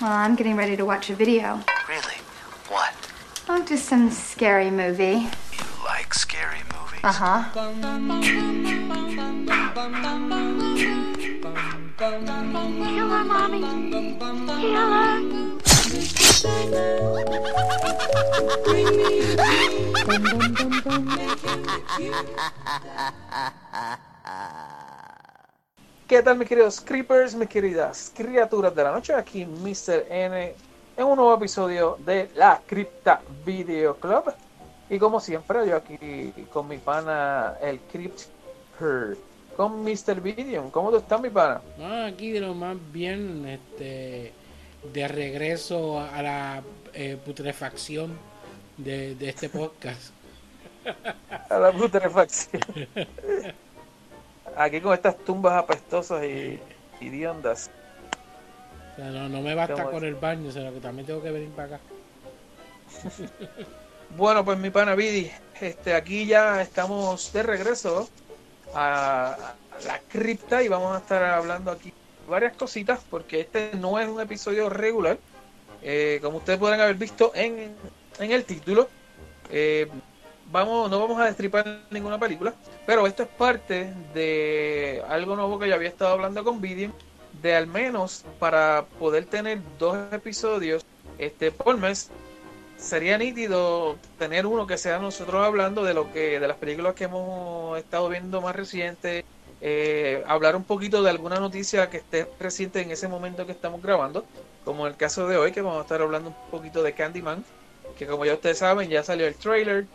Well, I'm getting ready to watch a video. Really? What? Oh, just some scary movie. You like scary movies? Uh huh. Killer, mommy. Killer. ¿Qué tal mis queridos creepers, mis queridas criaturas de la noche? Aquí Mr. N en un nuevo episodio de la Cripta Video Club. Y como siempre, yo aquí con mi pana, el Crypter, con Mr. Video. ¿Cómo tú estás, mi pana? No, aquí de lo más bien, este, de regreso a la eh, putrefacción de, de este podcast. A la putrefacción. Aquí con estas tumbas apestosas y. O sea, no, no me basta ¿Cómo con el baño, sino que también tengo que venir para acá. Bueno, pues mi pana Vidi, este, aquí ya estamos de regreso a, a la cripta y vamos a estar hablando aquí varias cositas porque este no es un episodio regular. Eh, como ustedes podrán haber visto en, en el título, eh, vamos, no vamos a destripar ninguna película, pero esto es parte de algo nuevo que yo había estado hablando con Vidi, de al menos para poder tener dos episodios este, por mes sería nítido tener uno que sea nosotros hablando de lo que de las películas que hemos estado viendo más recientes eh, hablar un poquito de alguna noticia que esté reciente en ese momento que estamos grabando como en el caso de hoy que vamos a estar hablando un poquito de Candyman que como ya ustedes saben ya salió el trailer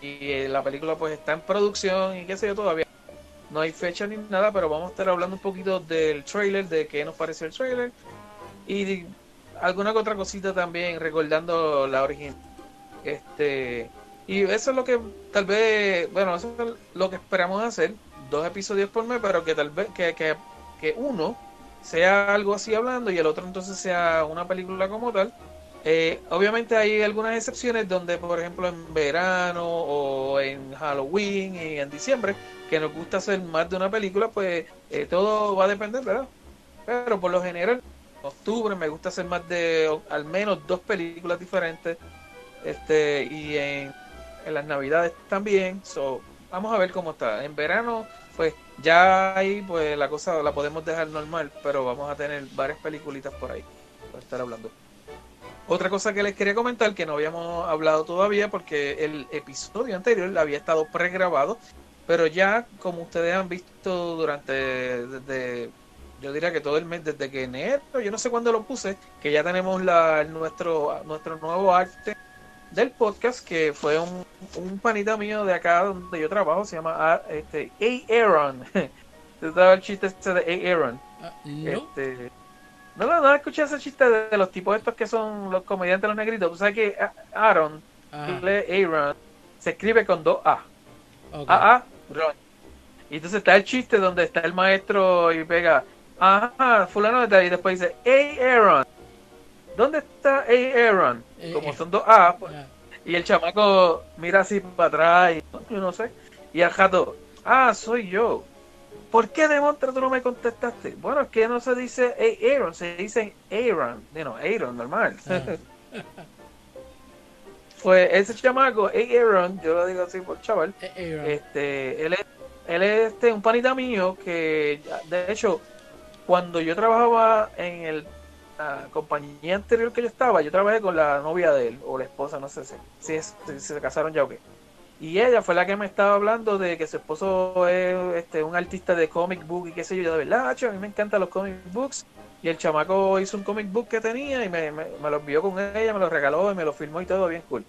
y eh, la película pues está en producción y qué sé yo todavía no hay fecha ni nada pero vamos a estar hablando un poquito del trailer de qué nos pareció el trailer y alguna que otra cosita también recordando la original este y eso es lo que tal vez bueno eso es lo que esperamos hacer dos episodios por mes pero que tal vez que, que, que uno sea algo así hablando y el otro entonces sea una película como tal Eh, obviamente hay algunas excepciones donde por ejemplo en verano o en Halloween y en diciembre que nos gusta hacer más de una película pues eh, todo va a depender verdad pero por lo general octubre me gusta hacer más de al menos dos películas diferentes este y en, en las navidades también. So vamos a ver cómo está. En verano pues ya ahí pues la cosa la podemos dejar normal pero vamos a tener varias peliculitas por ahí para estar hablando otra cosa que les quería comentar que no habíamos hablado todavía porque el episodio anterior había estado pregrabado pero ya como ustedes han visto durante desde yo diría que todo el mes desde que enero, yo no sé cuándo lo puse, que ya tenemos la, nuestro, nuestro nuevo arte del podcast, que fue un, un panita mío de acá donde yo trabajo, se llama ah, este, A. Aaron. ¿Te estaba el chiste ese de A. Aaron? Ah, no, Este, no, no, no escuché ese chiste de, de los tipos estos que son los comediantes los negritos. Tú sabes que A- Aaron, Aaron, se escribe con dos A. Ah, ah, Ron. Y entonces está el chiste donde está el maestro y pega, ajá, fulano de tal, y después dice, hey Aaron, ¿dónde está hey Aaron? Eh, Como eh. son dos A, pues, Ah, y el chamaco mira así para atrás, y yo no sé, y el jato, ah, soy yo. ¿Por qué de montra tú no me contestaste? Bueno, es que no se dice hey Aaron, se dice Aaron, you know, Aaron, normal. Ah. Pues ese chamaco, hey Aaron, yo lo digo así por chaval, Aaron. este, él es, él es este, un panita mío que, de hecho, cuando yo trabajaba en el, la compañía anterior que yo estaba, yo trabajé con la novia de él, o la esposa, no sé si, si, es- si se casaron ya o qué. Y ella fue la que me estaba hablando de que su esposo es este, un artista de comic book y qué sé yo. Yo de verdad, a mí me encantan los comic books. Y el chamaco hizo un comic book que tenía y me, me, me lo envió con ella, me lo regaló y me lo firmó y todo bien cool.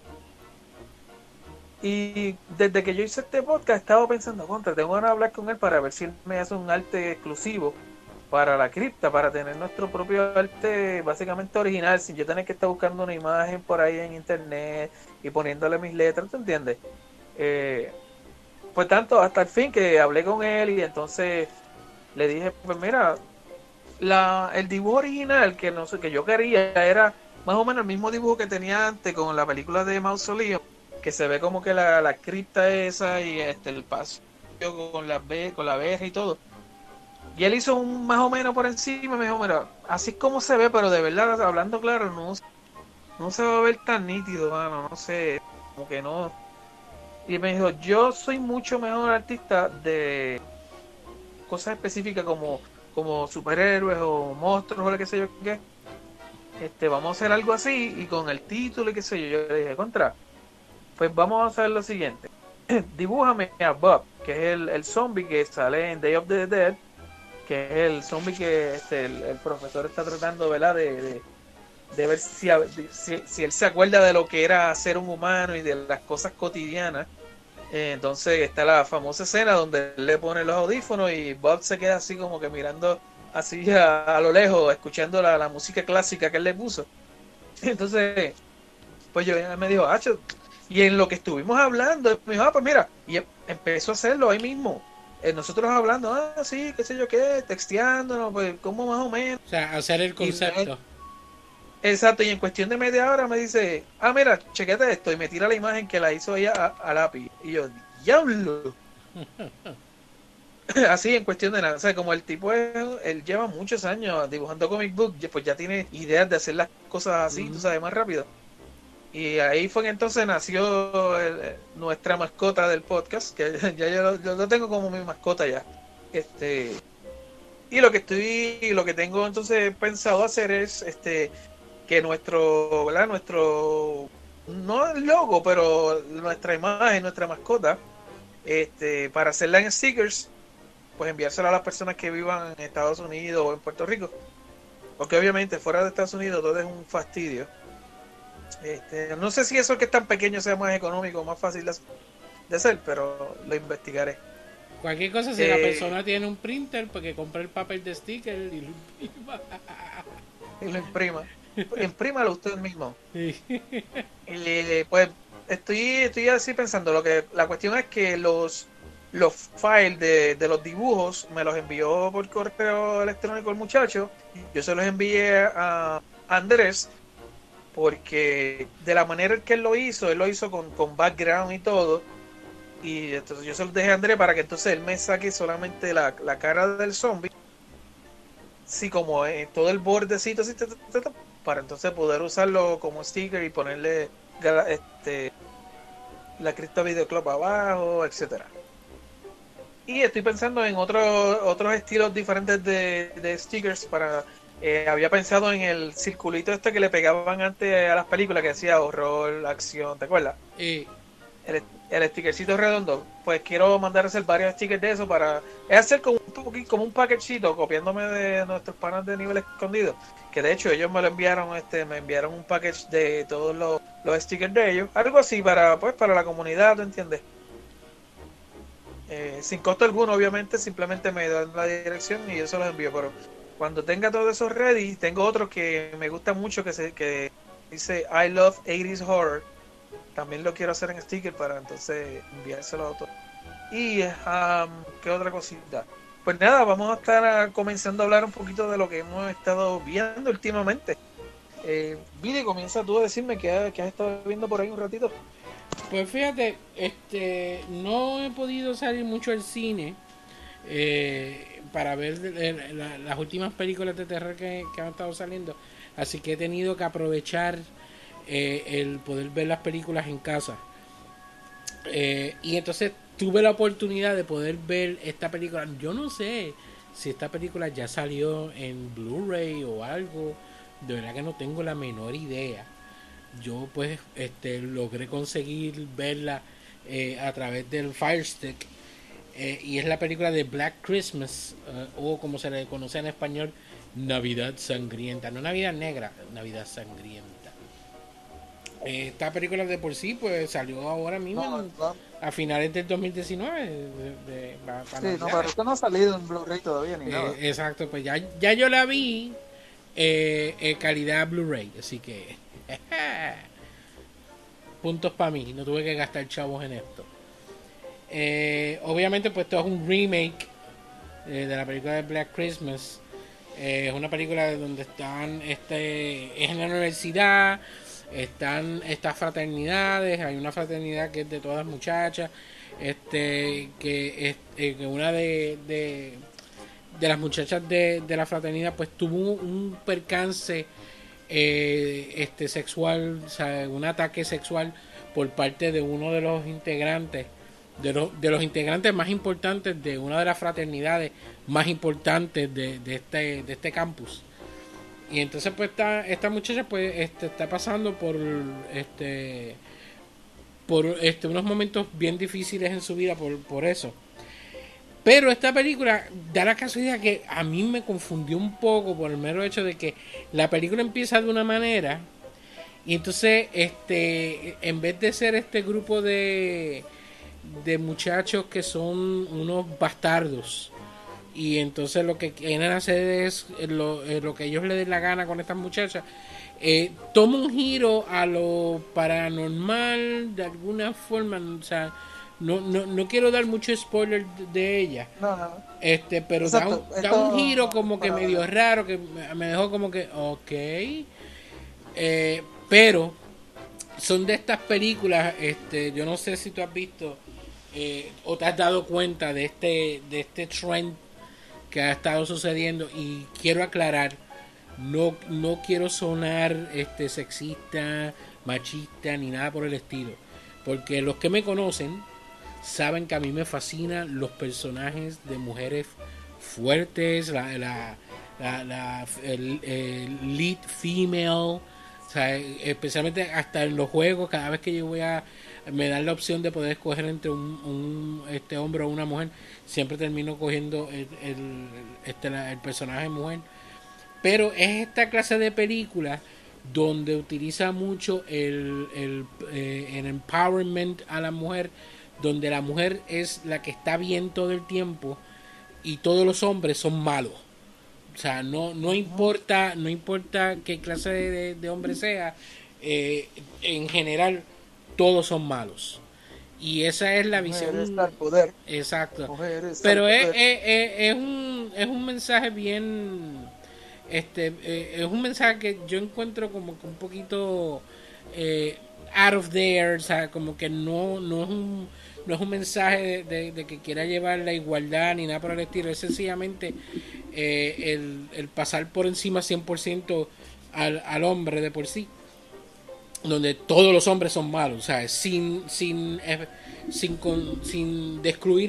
Y desde que yo hice este podcast estaba pensando, contra, tengo de hablar con él para ver si él me hace un arte exclusivo para la cripta, para tener nuestro propio arte básicamente original, sin yo tener que estar buscando una imagen por ahí en internet y poniéndole mis letras, ¿tú entiendes? Eh, pues tanto hasta el fin que hablé con él y entonces le dije, pues mira, la, el dibujo original que no sé que yo quería era más o menos el mismo dibujo que tenía antes con la película de Mausoleo, que se ve como que la, la cripta esa y este el paso con la con la verja y todo. Y él hizo un más o menos por encima, me dijo, mira, así como se ve, pero de verdad, hablando claro, no, no se va a ver tan nítido, mano, no sé, como que no. Y me dijo, yo soy mucho mejor artista de cosas específicas como, como superhéroes o monstruos o lo que sé yo qué. Este, vamos a hacer algo así y con el título y qué sé yo. Yo le dije, contra, pues vamos a hacer lo siguiente. Dibújame a Bob, que es el, el zombie que sale en Day of the Dead que es el zombie que este, el, profesor está tratando de, ver si, si, él se acuerda de lo que era ser un humano y de las cosas cotidianas. Eh, entonces está la famosa escena donde él le pone los audífonos y Bob se queda así como que mirando así a, lo lejos, escuchando la, música clásica que él le puso. Entonces, pues yo me dijo, y en lo que estuvimos hablando, me dijo, ah, pues mira, y em, empezó a hacerlo ahí mismo. Eh, nosotros hablando, ah, sí, qué sé yo qué, texteándonos, pues, como más o menos. O sea, hacer el concepto. Exacto, y en cuestión de media hora me dice, ah, mira, chequete esto, y me tira la imagen que la hizo ella a, lápiz. Y yo, diablo. Así, en cuestión de nada. O sea, como el tipo, es, él lleva muchos años dibujando comic book, pues ya tiene ideas de hacer las cosas así, tú sabes, más rápido. Y ahí fue que entonces nació nuestra mascota del podcast, que ya yo lo, tengo como mi mascota ya. Este y lo que estoy lo que tengo entonces pensado hacer es este que nuestro, ¿verdad? Nuestro no el logo, pero nuestra imagen, nuestra mascota, este para hacerla en stickers, pues enviársela a las personas que vivan en Estados Unidos o en Puerto Rico. Porque obviamente fuera de Estados Unidos todo es un fastidio este, no sé si eso que es tan pequeño sea más económico, más fácil de hacer, pero lo investigaré. Cualquier cosa, si la eh, persona tiene un printer, pues que compre el papel de sticker y lo imprima. Y lo imprima. Imprímalo usted mismo. Y pues estoy, estoy así pensando, lo que la cuestión es que los los files de, de los dibujos me los envió por correo electrónico el muchacho. Yo se los envié a Andrés porque de la manera en que él lo hizo, él lo hizo con, con background y todo. Y entonces yo se lo dejé a André para que entonces él me saque solamente la, la cara del zombie. Sí, como en todo el bordecito así, para entonces poder usarlo como sticker y ponerle este, la cripta videoclub abajo, etcétera. Y estoy pensando en otros otros estilos diferentes de, de stickers para eh, había pensado en el circulito este que le pegaban antes a las películas que decía horror, acción, ¿te acuerdas? Y el, el stickercito redondo. Pues quiero mandar a hacer varios stickers de eso para. Es hacer como un, como un copiándome de nuestros panas de nivel escondido. Que de hecho ellos me lo enviaron, este, me enviaron un package de todos los, los stickers de ellos. Algo así para, pues, para la comunidad, ¿tú entiendes? Eh, sin costo alguno, obviamente, simplemente me dan la dirección y yo se los envío. Pero cuando tenga todo eso ready, tengo otro que me gusta mucho que se que dice I love 80s horror. También lo quiero hacer en sticker para entonces enviárselo a otro. Y um, qué otra cosita. Pues nada, vamos a estar ah, comenzando a hablar un poquito de lo que hemos estado viendo últimamente. Eh, comienza tú a decirme que, has estado viendo por ahí un ratito. Pues fíjate, este, no he podido salir mucho al cine. Eh, para ver las últimas películas de terror que, han estado saliendo. Así que he tenido que aprovechar eh, el poder ver las películas en casa. Eh, y entonces tuve la oportunidad de poder ver esta película. Yo no sé si esta película ya salió en Blu-ray o algo. De verdad que no tengo la menor idea. Yo pues este logré conseguir verla eh, a través del Fire Stick eh, y es la película de Black Christmas, o como se le conoce en español, Navidad Sangrienta. No Navidad Negra, Navidad Sangrienta. Eh, esta película de por sí pues salió ahora mismo a finales del 2019. De, sí, no, pero esto no ha salido en Blu-ray todavía ni nada. Exacto, pues ya, ya yo la vi calidad Blu-ray, así que puntos para mí, no tuve que gastar chavos en esto. Eh, obviamente, pues esto es un remake eh, de la película de Black Christmas. Eh, es una película donde están, este, es en la universidad, están estas fraternidades, hay una fraternidad que es de todas muchachas, este, que es una de, de las muchachas de, de la fraternidad pues tuvo un percance eh, este sexual, un ataque sexual por parte de uno de los integrantes, de, los de los integrantes más importantes de una de las fraternidades más importantes de, de este, de este campus. Y entonces pues esta, muchacha pues este, está pasando por este por este, unos momentos bien difíciles en su vida por, por eso. Pero esta película da la casualidad que a mí me confundió un poco por el mero hecho de que la película empieza de una manera y entonces este en vez de ser este grupo de de muchachos que son unos bastardos y entonces lo que quieren hacer es lo, eh, lo que ellos le den la gana con estas muchachas eh, toma un giro a lo paranormal de alguna forma o sea no, no, no quiero dar mucho spoiler de, ella No, no, no. este pero da un, da esto- un giro como que medio raro que me me dejó como que ok Eh, pero son de estas películas este yo no sé si tú has visto eh, o te has dado cuenta de este de este trend que ha estado sucediendo y quiero aclarar no no quiero sonar este sexista machista ni nada por el estilo porque los que me conocen saben que a mí me fascinan los personajes de mujeres fuertes, la, la, la, el lead female, o sea, especialmente hasta en los juegos, cada vez que yo voy a, me dan la opción de poder escoger entre un, un, este hombre o una mujer, siempre termino cogiendo el, el, este, la- el personaje mujer. Pero es esta clase de película donde utiliza mucho el, el, eh, el empowerment a la mujer, donde la mujer es la que está bien todo el tiempo y todos los hombres son malos. O sea, no, no importa, no importa qué clase de, de hombre sea, eh, en general todos son malos. Y esa es la visión. Al poder. Exacto. Pero es, poder. es, es- es un, es un mensaje bien. Este, eh, es un mensaje que yo encuentro como que un poquito eh, out of there, o sea, como que no, no, es, un, no es un mensaje de, de- de que quiera llevar la igualdad ni nada por el estilo, es sencillamente eh, el, el pasar por encima 100% al, al hombre de por sí donde todos los hombres son malos, o sea, sin sin eh, sin con- sin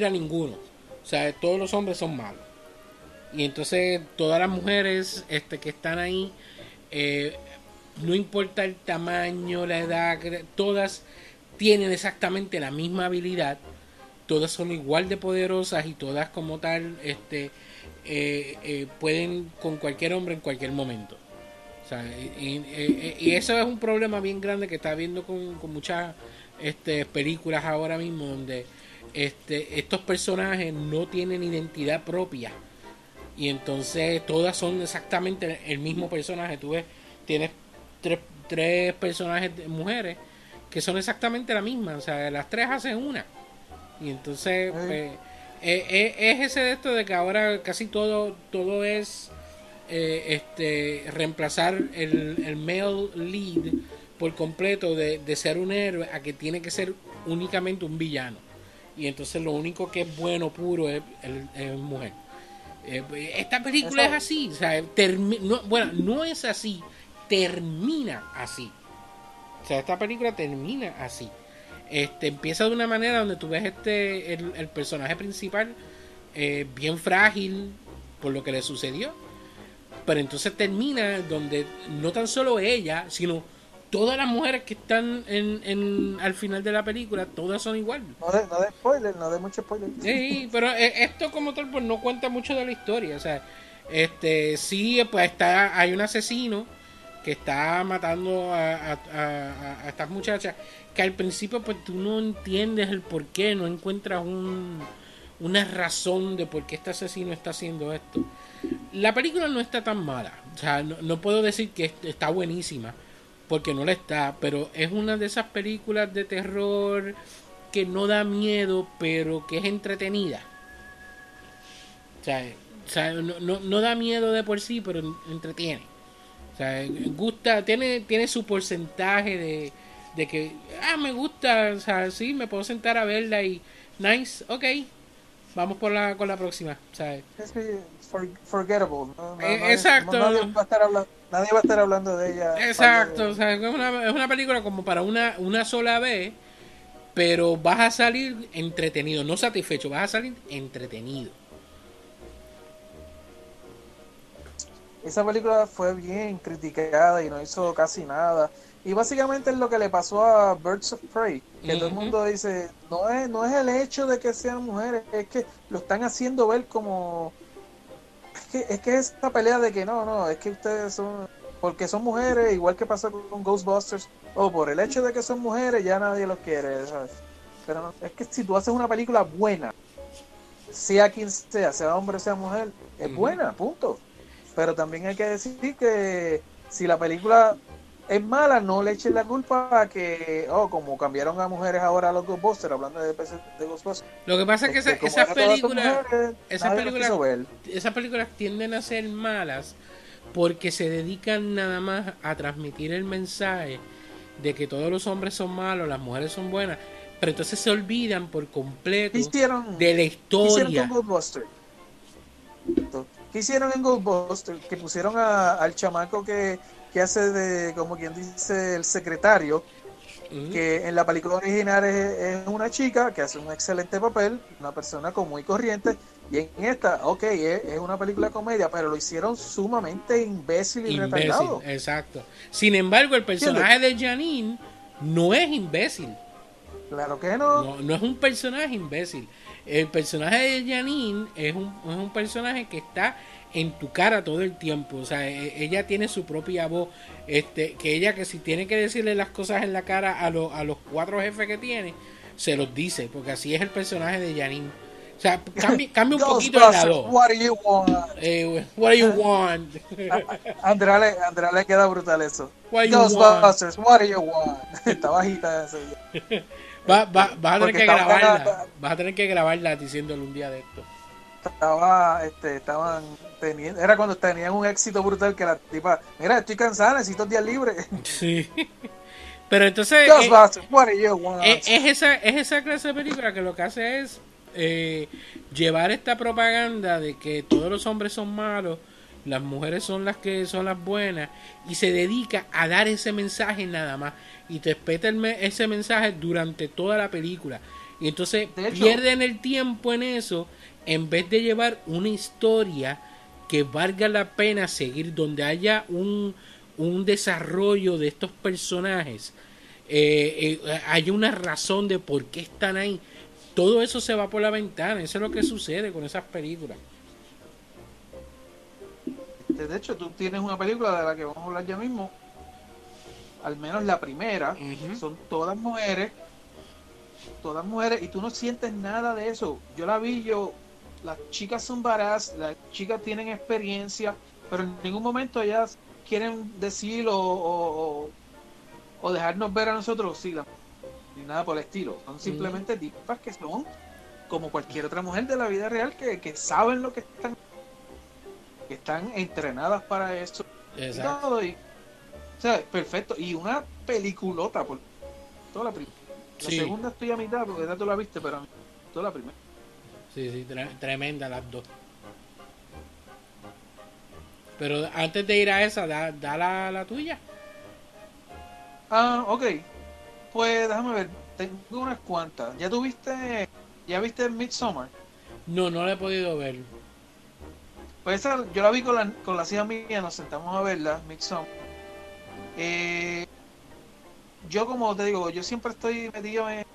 a ninguno. O sea, todos los hombres son malos. Y entonces todas las mujeres este que están ahí eh, no importa el tamaño, la edad, todas tienen exactamente la misma habilidad, todas son igual de poderosas y todas como tal este eh, pueden con cualquier hombre en cualquier momento. Sea, y, y- y- y eso es un problema bien grande que está viendo con, con muchas este, películas ahora mismo donde este, estos personajes no tienen identidad propia y entonces todas son exactamente el mismo personaje. Tú ves, tienes tres, tres personajes de mujeres que son exactamente la misma, o sea, las tres hacen una. Y entonces, pues, eh, eh, es ese de esto de que ahora casi todo, todo es eh, este reemplazar el, el male lead por completo de, de ser un héroe a que tiene que ser únicamente un villano. Y entonces lo único que es bueno puro es, el- es mujer. Eh, esta película Eso- es así, o sea, no, bueno, no es así, termina así. O sea, esta película termina así. Este empieza de una manera donde tú ves este el, el personaje principal eh, bien frágil por lo que le sucedió. Pero entonces termina donde no tan solo ella, sino todas las mujeres que están en, en- al final de la película, todas son igual. No de, no de spoiler, no de mucho spoiler. Sí, pero eh, esto como tal pues no cuenta mucho de la historia, o sea, este sí pues está hay un asesino que está matando a, a- a- a estas muchachas que al principio pues tú no entiendes el por qué, no encuentras un, una razón de por qué este asesino está haciendo esto. La película no está tan mala, o sea, no, no puedo decir que est- está buenísima, porque no la está, pero es una de esas películas de terror que no da miedo, pero que es entretenida. O sea, no, no, no da miedo de por sí, pero entretiene. O sea, gusta, tiene, tiene su porcentaje de, de que, ah, me gusta, o sea, sí, me puedo sentar a verla y, nice, ok. vamos por la, con la próxima, for- forgettable. ¿no? No- Eh, exacto. Nadie va, a estar hablando, nadie va a estar hablando de ella. Exacto, o sea, es una, es una película como para una, una sola vez, pero vas a salir entretenido, no satisfecho, vas a salir entretenido. Esa película fue bien criticada y no hizo casi nada. Y básicamente es lo que le pasó a Birds of Prey, que todo el mundo dice, no es, no es el hecho de que sean mujeres, es que lo están haciendo ver como... Es que es que esta pelea de que no, no, es que ustedes son... Porque son mujeres, igual que pasó con Ghostbusters, o por el hecho de que son mujeres ya nadie los quiere, ¿sabes? Pero no, es que si tú haces una película buena, sea quien sea, sea hombre o sea mujer, es buena, punto. Pero también hay que decir que si la película es mala, no le echen la culpa a que, oh, como cambiaron a mujeres ahora a los Ghostbusters, hablando de, de Ghostbusters. Lo que pasa es que esa- este, esas películas, mujeres, esas películas- esas películas tienden a ser malas porque se dedican nada más a transmitir el mensaje de que todos los hombres son malos, las mujeres son buenas, pero entonces se olvidan por completo ¿Qué hicieron, de la qué hicieron historia. con Ghostbusters? ¿Qué hicieron en Ghostbusters? Que pusieron a- al chamaco que, que hace de, como quien dice, el secretario, que en la película original es, es una chica que hace un excelente papel, una persona común y corriente, y en esta, ok, es, es una película comedia, pero lo hicieron sumamente imbécil y Imbécil, retardado. exacto. Sin embargo, el personaje de Janine no es imbécil. Claro que no. No, no es un personaje imbécil. El personaje de Janine es un, es un personaje que está en tu cara todo el tiempo. O sea, e- ella tiene su propia voz. Este, que ella que si tiene que decirle las cosas en la cara a, los a los cuatro jefes que tiene, se los dice. Porque así es el personaje de Janine. O sea, cambia, cambia un poquito de la voz. what do you want? Eh, what do you want? Andrea le, a Andrea le queda brutal eso. What you Ghostbusters, what do you want? Está bajita esa. Va- va- vas a tener Porque que grabarla. Vas a tener que grabarla diciéndole un día de esto. Estaba, este, estaban teniendo, era cuando tenían un éxito brutal que la tipa, mira, estoy cansada, necesito días libres. Sí. Pero entonces. eh, want? Es, es esa, es esa clase de película que lo que hace es eh, llevar esta propaganda de que todos los hombres son malos, las mujeres son las que son las buenas, y se dedica a dar ese mensaje nada más. Y te espeta el me- ese mensaje durante toda la película. Y entonces hecho- pierden el tiempo en eso en vez de llevar una historia que valga la pena seguir, donde haya un, un desarrollo de estos personajes eh, eh, hay una razón de por qué están ahí. Todo eso se va por la ventana. Eso es lo que sucede con esas películas. De hecho, tú tienes una película de la que vamos a hablar ya mismo, al menos la primera, son todas mujeres, todas mujeres, y tú no sientes nada de eso. Yo la vi, yo, las chicas son baratas, las chicas tienen experiencia, pero en ningún momento ellas quieren decir o, o, o- o dejarnos ver a nosotros, sí, la- ni nada por el estilo. Son simplemente tipas que son como cualquier otra mujer de la vida real que, que saben lo que están, que están entrenadas para eso Exacto. y- o sea, perfecto. Y una peliculota por toda la primera. La Sí. segunda estoy a mitad porque ya tú la viste, pero toda la primera. Sí, sí, tre- tremenda las dos. Pero antes de ir a esa, da, da la, la tuya. Ah, ok. Pues déjame ver, tengo unas cuantas. ¿Ya tuviste, ya viste Midsommar? No, no la he podido ver. Pues esa, yo la vi con, la, con las hijas mías, nos sentamos a verla, Midsommar. Eh, yo como te digo, yo siempre estoy metido en,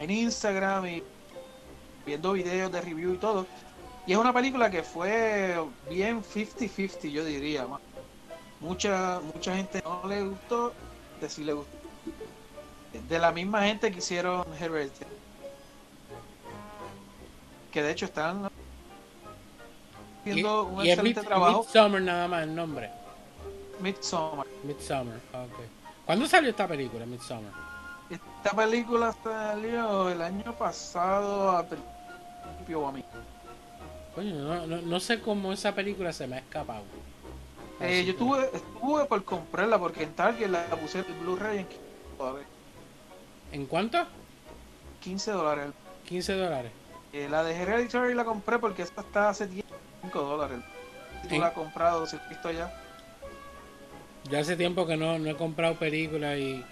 en Instagram y viendo videos de review y todo. Y es una película que fue bien 50-50, yo diría. Mucha, mucha gente no le gustó, de sí le gustó. De la misma gente que hicieron Hereditary. Que de hecho están haciendo un y excelente Mid- trabajo. Midsommar nada más el nombre. Midsommar. Midsummer, ok. ¿Cuándo salió esta película, Midsummer? Esta película salió el año pasado a principio o a mí. Coño, no, no, no sé cómo esa película se me ha escapado. Eh, yo tuve, estuve por comprarla porque en Target la puse el Blu-ray en 15 dólares. ¿En cuánto? 15 dólares. 15 dólares. Eh, la de Hereditary la compré porque esta está hace 10 5 dólares. Si tú la has comprado, si has visto ya. Ya hace tiempo que no, no he comprado películas y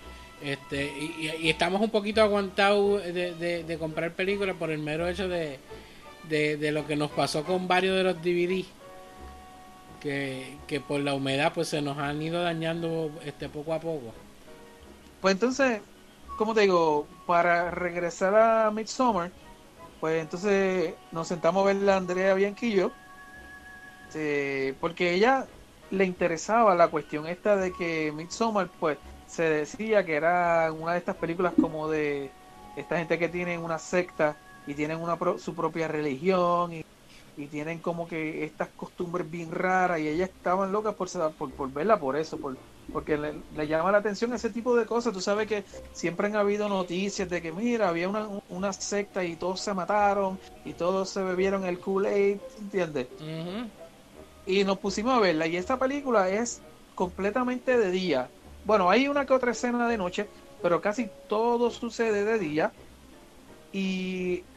este y, y- y estamos un poquito aguantados de, de- de comprar películas por el mero hecho de, de, de lo que nos pasó con varios de los DVD que, que por la humedad pues se nos han ido dañando este poco a poco. Pues entonces, como te digo, para regresar a Midsommar, pues entonces nos sentamos a ver la Andrea Bianquillo, eh, porque ella le interesaba la cuestión esta de que Midsommar, pues se decía que era una de estas películas como de esta gente que tienen una secta y tienen una pro- su propia religión y, y tienen como que estas costumbres bien raras y ellas estaban locas por, por, por verla por eso, por, porque le, le llama la atención ese tipo de cosas. Tú sabes que siempre han habido noticias de que, mira, había una, una secta y todos se mataron y todos se bebieron el Kool-Aid, ¿entiendes? Y nos pusimos a verla. Y esta película es completamente de día. Bueno, hay una que otra escena de noche, pero casi todo sucede de día. Y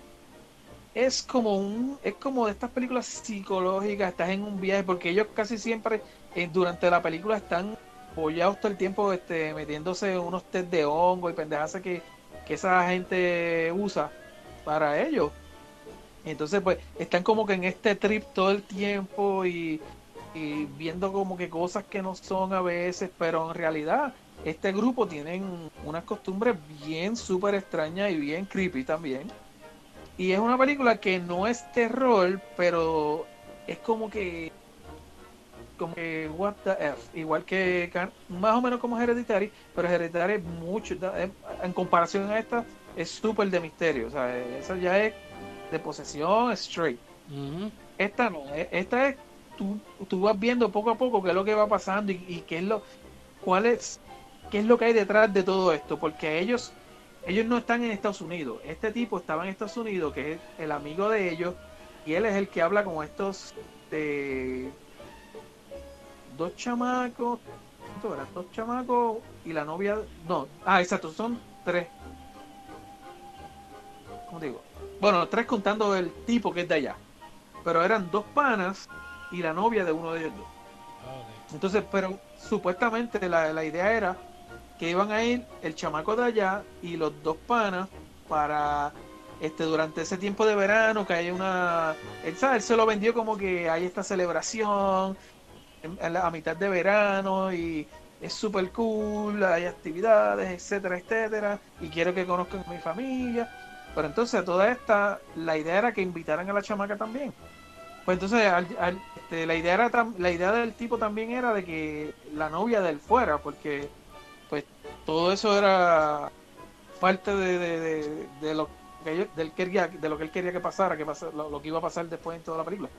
es como un es como de estas películas psicológicas estás en un viaje porque ellos casi siempre eh, durante la película están apoyados todo el tiempo este metiéndose unos test de hongo y pendejas que, que esa gente usa para ellos. Entonces pues están como que en este trip todo el tiempo y, y viendo como que cosas que no son a veces pero en realidad este grupo tienen unas costumbres bien súper extrañas y bien creepy también y es una película que no es terror, pero es como que. Como que, what the F. Igual que. Más o menos como Hereditary, pero Hereditary es mucho. En comparación a esta, es súper de misterio. O sea, esa ya es de posesión straight. Esta no. e- Esta es. Tú, tú vas viendo poco a poco qué es lo que va pasando y, y qué es lo. cuál es. qué es lo que hay detrás de todo esto. Porque ellos ellos no están en Estados Unidos. Este tipo estaba en Estados Unidos, que es el amigo de ellos, y él es el que habla con estos de dos chamacos. Dos chamacos y la novia, no, ah, exacto, son tres. ¿Cómo digo? Bueno, tres contando el tipo que es de allá. Pero eran dos panas y la novia de uno de ellos dos. Entonces, pero supuestamente la, la idea era que iban a ir el chamaco de allá y los dos panas para este durante ese tiempo de verano que hay una él, ¿sabe? él se lo vendió como que hay esta celebración en- la- a mitad de verano y es súper cool, hay actividades, etcétera, etcétera, y quiero que conozcan a mi familia. Pero entonces toda esta, la idea era que invitaran a la chamaca también. Pues entonces al- este, la idea era la idea del tipo también era de que la novia de él fuera, porque todo eso era parte de, de, de- lo que ellos- del quería, de lo que él quería que pasara, que pasa, lo, que iba a pasar después en toda la película.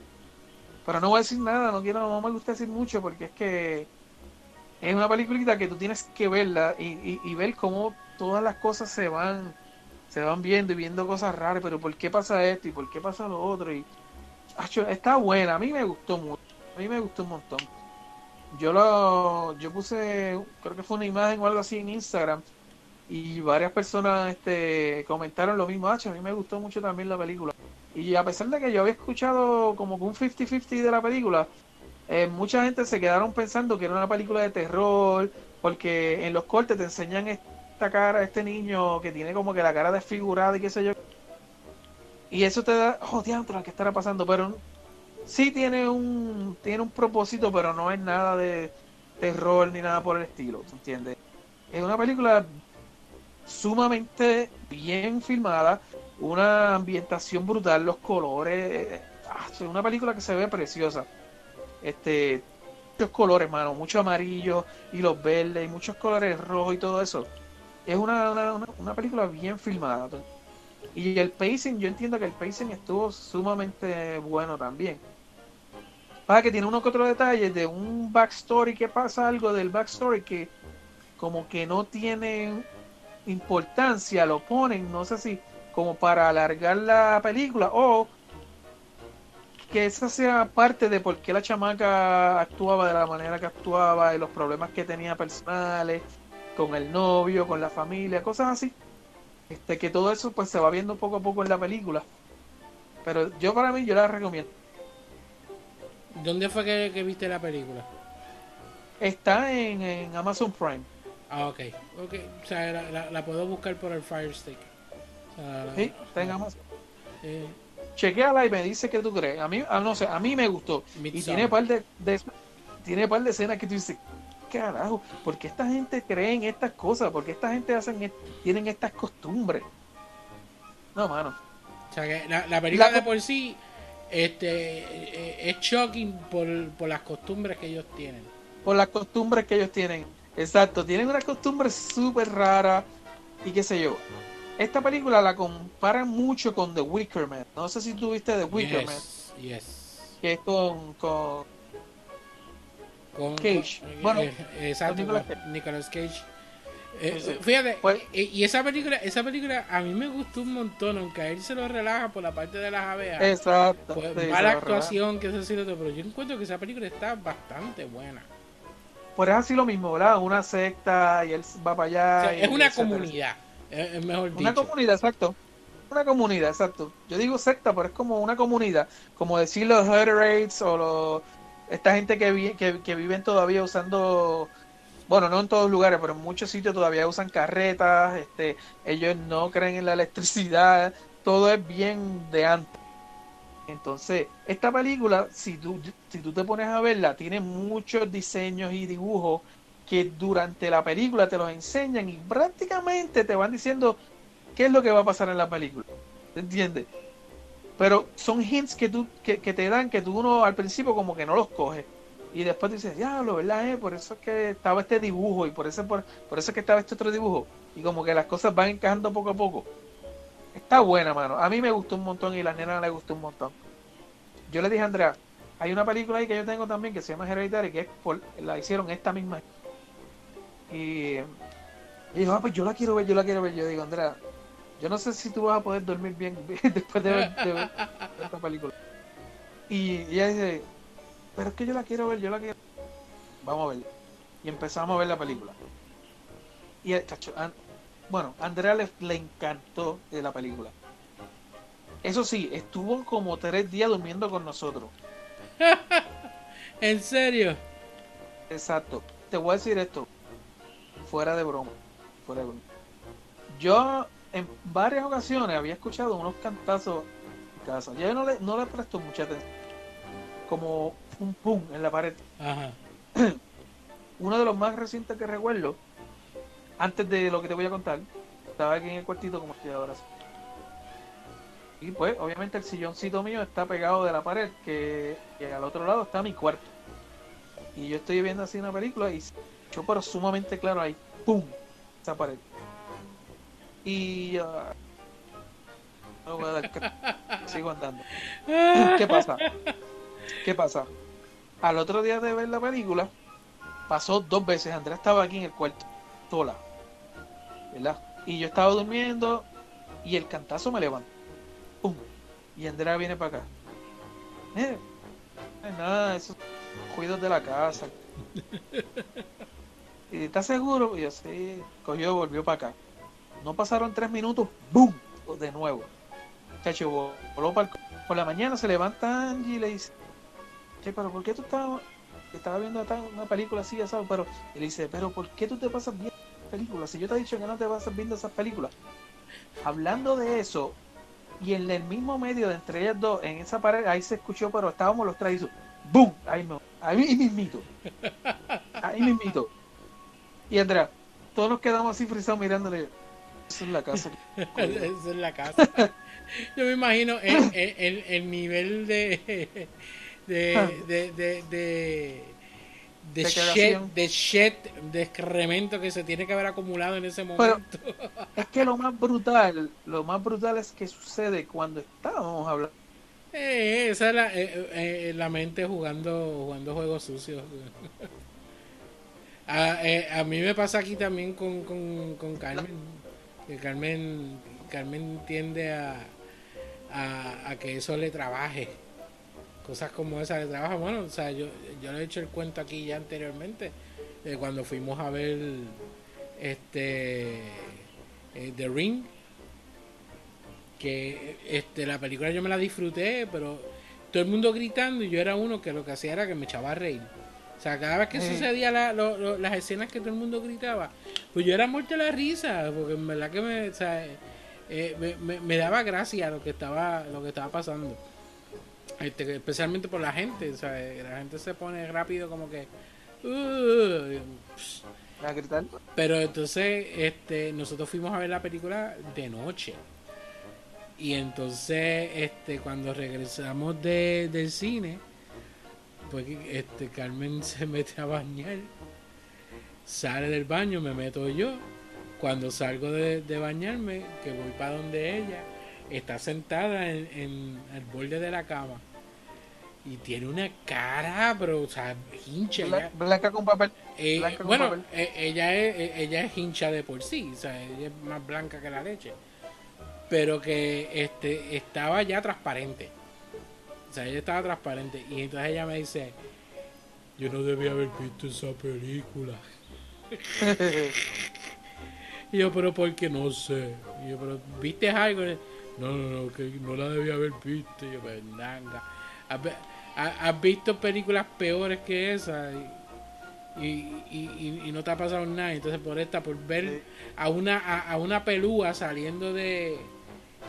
Pero no voy a decir nada, no quiero, no me gusta decir mucho porque es que es una peliculita que tú tienes que verla y, y, ver cómo todas las cosas se van se van viendo y viendo cosas raras, pero ¿por qué pasa esto y por qué pasa lo otro? Y está buena, a mí me gustó mucho, a mí me gustó un montón. Yo lo yo puse, creo que fue una imagen o algo así en Instagram y varias personas este comentaron lo mismo, "Acho, a mí me gustó mucho también la película. Y a pesar de que yo había escuchado como que un 50-50 de la película, eh, mucha gente se quedaron pensando que era una película de terror, porque en los cortes te enseñan esta cara, este niño que tiene como que la cara desfigurada y qué sé yo. Y eso te da, oh, diantre, ¿qué estará pasando? Pero sí tiene un, tiene un propósito, pero no es nada de terror ni nada por el estilo, ¿tú entiendes? Es una película sumamente bien filmada, una ambientación brutal, los colores, eh, ah, es una película que se ve preciosa. Este, muchos colores, mano, mucho amarillo y los verdes y muchos colores rojos y todo eso. Es una, una- una película bien filmada. Y el pacing, yo entiendo que el pacing estuvo sumamente bueno también. Que tiene uno que otro detalle de un backstory que pasa algo del backstory que como que no tiene importancia, lo ponen, no sé si como para alargar la película o que esa sea parte de por qué la chamaca actuaba de la manera que actuaba y los problemas que tenía personales con el novio, con la familia, cosas así. Este, que todo eso pues se va viendo poco a poco en la película. Pero yo para mí, yo la recomiendo. ¿Dónde fue que, que viste la película? Está en, en Amazon Prime. Ah, ok. Ok, o sea, la, la- la puedo buscar por el Fire Stick. O sea, la- Sí, está en Amazon. eh, Chequéala y me dice qué tú crees. A mí, ah, no sé, a mí me gustó. Y tiene par de, de- tiene par de escenas que tú dices, carajo, ¿por qué esta gente cree en estas cosas? ¿Por qué esta gente hacen, tienen estas costumbres? No, mano. O sea que la, la película La- de por sí este, eh, es shocking por, por las costumbres que ellos tienen. Por las costumbres que ellos tienen. Exacto, tienen una costumbre súper rara y qué sé yo. Esta película la comparan mucho con The Wicker Man. No sé si tú viste The Wicker Man, Yes, que es con, con Con, Cage. con- Bueno, eh, exacto, Nicolas Nicolas Cage. Eh. Fíjate, Pues- eh, y esa película, esa película a mí me gustó un montón, aunque a él se lo relaja por la parte de las abejas. Exacto. Pues, sí, mala actuación, que eso sí lo pero yo encuentro que esa película está bastante buena. Pues es así lo mismo, ¿verdad? Una secta y él va para allá. O sea, y es una etcétera. comunidad, es, mejor Una dicho. comunidad, exacto. Una comunidad, exacto. Yo digo secta, pero es como una comunidad. Como decir los Hutterites o los, esta gente que, vi- que, que viven todavía usando, bueno, no en todos lugares, pero en muchos sitios todavía usan carretas. Este, ellos no creen en la electricidad. Todo es bien de antes. Entonces, esta película, si tú, si tú te pones a verla, tiene muchos diseños y dibujos que durante la película te los enseñan y prácticamente te van diciendo qué es lo que va a pasar en la película. ¿Te entiendes? Pero son hints que, tú, que, que te dan que tú uno al principio como que no los coges. Y después dices, diablo, ¿verdad? Eh? Por eso es que estaba este dibujo y por eso, por, por eso es que estaba este otro dibujo. Y como que las cosas van encajando poco a poco. Está buena, mano. A mí me gustó un montón y a la nena le gustó un montón. Yo le dije a Andrea, hay una película ahí que yo tengo también que se llama Hereditary, que es por, la hicieron esta misma. Y, y dijo, ah, pues yo la quiero ver, yo la quiero ver. Yo digo, Andrea, yo no sé si tú vas a poder dormir bien después de ver esta película. Y ella dice, pero es que yo la quiero ver, yo la quiero Vamos a verla. Y empezamos a ver la película. Y el chacho, an- bueno, a Andrea le, le encantó de la película. Eso sí, estuvo como tres días durmiendo con nosotros. ¿En serio? Exacto. Te voy a decir esto. Fuera de broma. Fuera de broma. Yo en varias ocasiones había escuchado unos cantazos en casa. Yo no le, no le presto mucha atención. Como un pum en la pared. Ajá. Uno de los más recientes que recuerdo, antes de lo que te voy a contar, estaba aquí en el cuartito como estoy ahora. Y pues, obviamente el silloncito mío está pegado de la pared, que, que al otro lado está mi cuarto. Y yo estoy viendo así una película y yo pero sumamente claro ahí, ¡pum! Esa pared. Y ah, no voy a dar sigo andando. ¿Qué pasa? ¿Qué pasa? Al otro día de ver la película, pasó dos veces. Andrea estaba aquí en el cuarto, sola. ¿Verdad? Y yo estaba durmiendo y el cantazo me levanta. ¡Pum! Y Andrea viene para acá. Eh, nada, esos cuidos de la casa. ¿Y estás seguro? Y yo sí, cogió, volvió para acá. No pasaron tres minutos, ¡boom! De nuevo. Chacho, voló para Por la mañana se levanta Angie y le dice, che, pero ¿por qué tú estabas, estaba viendo una película así, ya? Pero, y le dice, pero ¿por qué tú te pasas viendo películas? Si yo te he dicho que no te pasas viendo esas películas. Hablando de eso, y en el mismo medio de entre ellas dos, en esa pared, ahí se escuchó, pero estábamos los tres ¡boom! Ahí, me, ahí mismito. Ahí mismito. Y Andrea, todos nos quedamos así frisados mirándole. Eso es la casa. Esa es la casa. Yo me imagino el- el nivel de de de de, de, de, De shit, cagación. de shit, de excremento que se tiene que haber acumulado en ese Pero- momento. Es que lo más brutal, lo más brutal es que sucede cuando estábamos hablando. Eh, esa es la, eh, eh, la mente jugando jugando juegos sucios. A, eh, a mí me pasa aquí también con, con, con Carmen. Que Carmen, Carmen tiende a, a, a que eso le trabaje. Cosas como esa le trabaja. Bueno, o sea, yo, yo le he hecho el cuento aquí ya anteriormente. De cuando fuimos a ver este eh, The Ring. que este la película yo me la disfruté, pero todo el mundo gritando y yo era uno que lo que hacía era que me echaba a reír. O sea, cada vez que Sí. sucedía la- lo- lo- las escenas que todo el mundo gritaba, pues yo era muerto de la risa, porque en verdad que me, o sea, eh, me, me- me daba gracia lo que estaba lo que estaba pasando. Este, especialmente por la gente, sea, la gente se pone rápido como que... "Uh", pss. a gritar. pero entonces este, nosotros fuimos a ver la película de noche. Y entonces este, cuando regresamos de, del cine, pues este, Carmen se mete a bañar, sale del baño, me meto yo. Cuando salgo de, de bañarme, que voy para donde ella, está sentada en, en el borde de la cama. Y tiene una cara, pero, o sea, hincha. Bla-. Blanca con papel. Eh, Blanca con bueno, papel. eh, ella es eh, ella es hincha de por sí, o sea, ella es más blanca que la leche. Pero que este estaba ya transparente. O sea, ella estaba transparente y entonces ella me dice, "Yo no debía haber visto esa película." Y yo, "Pero por qué no sé." Y yo, "Pero ¿viste algo?" No, no, no, que no la debía haber visto. Y yo, "Pendanga. ¿Has, ve- ha- has visto películas peores que esa?" Y, y, y- y no te ha pasado nada. Entonces, por esta, por ver Sí. a una a, a una pelúa saliendo de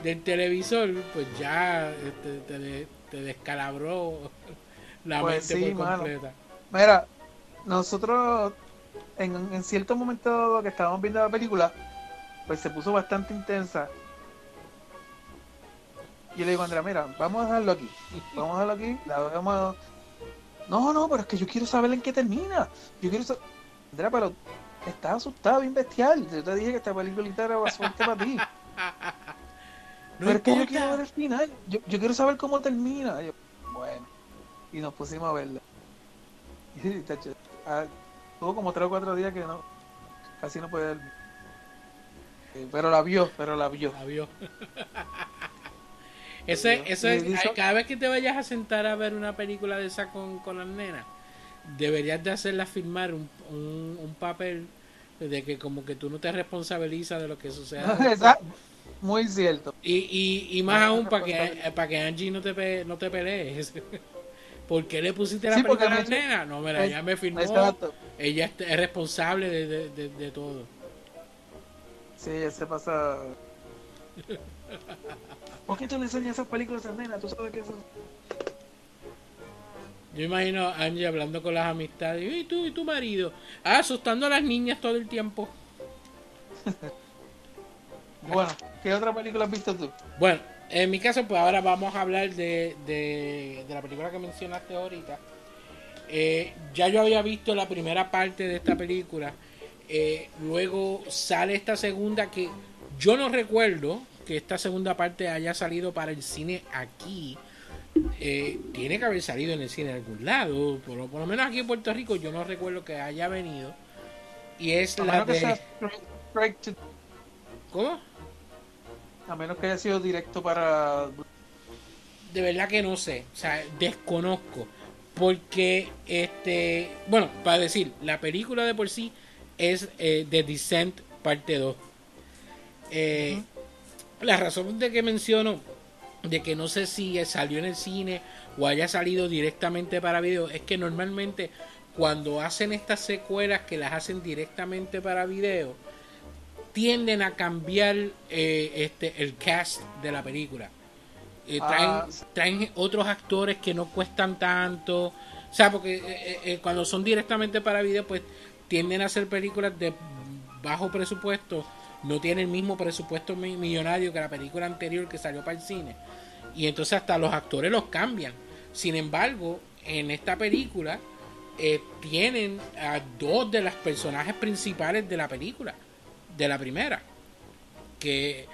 del televisor, pues ya este, te, de- te descalabró la Pues mente sí, por mano. completa. Mira, nosotros en, en cierto momento que estábamos viendo la película, pues se puso bastante intensa. Yo le digo a Andrea, mira, vamos a dejarlo aquí. Vamos a dejarlo aquí. La vamos No, no, pero es que yo quiero saber en qué termina. Yo quiero saber... Andrea, pero estás asustado, bien bestial. Yo te dije que esta película era suerte para ti. No pero es que yo quiero ver el final. Yo, yo quiero saber cómo termina. Yo, bueno. Y nos pusimos a verla. Y, tacho, ah, tuvo como tres o cuatro días que no. Casi no puede ver. Eh, Pero la vio, pero la vio. La vio. Ese, eso es, cada vez que te vayas a sentar a ver una película de esa con, con las nenas, deberías de hacerla firmar un, un, un papel de que como que tú no te responsabilizas de lo que suceda. Exacto. Muy cierto. Y, y, y más No, aún para que, responsabilidad. para que Angie no te, pe- no te pelees. ¿Por qué le pusiste la Sí, película a Angie- nenas? No, mira, ella me firmó. Exacto. Ella es es responsable de, de, de, de todo. Sí, ella se pasa. ¿Por qué tú le enseñas esas películas a nena? Tú sabes que eso. Yo imagino a Angie hablando con las amistades. ¿Y tú y tu marido? Ah, asustando a las niñas todo el tiempo. Bueno, ¿qué otra película has visto tú? Bueno, en mi caso, pues ahora vamos a hablar de, de, de la película que mencionaste ahorita. Eh, ya yo había visto la primera parte de esta película. Eh, luego sale esta segunda que yo no recuerdo que esta segunda parte haya salido para el cine aquí. Eh, tiene que haber salido en el cine en algún lado. Por, lo- por lo menos aquí en Puerto Rico yo no recuerdo que haya venido. Y es A la de... sea to- ¿Cómo? a menos que haya sido directo para. de verdad que no sé, o sea, desconozco. Porque, este, bueno, para decir, la película de por sí es eh, The Descent parte 2. Eh, La razón de que menciono de que no sé si salió en el cine o haya salido directamente para video es que normalmente cuando hacen estas secuelas que las hacen directamente para video tienden a cambiar eh, este el cast de la película eh, traen, Ah, traen otros actores que no cuestan tanto. O sea, porque eh, eh, cuando son directamente para video, pues tienden a hacer películas de bajo presupuesto. No tienen el mismo presupuesto mi- millonario que la película anterior que salió para el cine. Y entonces hasta los actores los cambian. Sin embargo, en esta película eh, tienen a dos de los personajes principales de la película. De la primera que eh,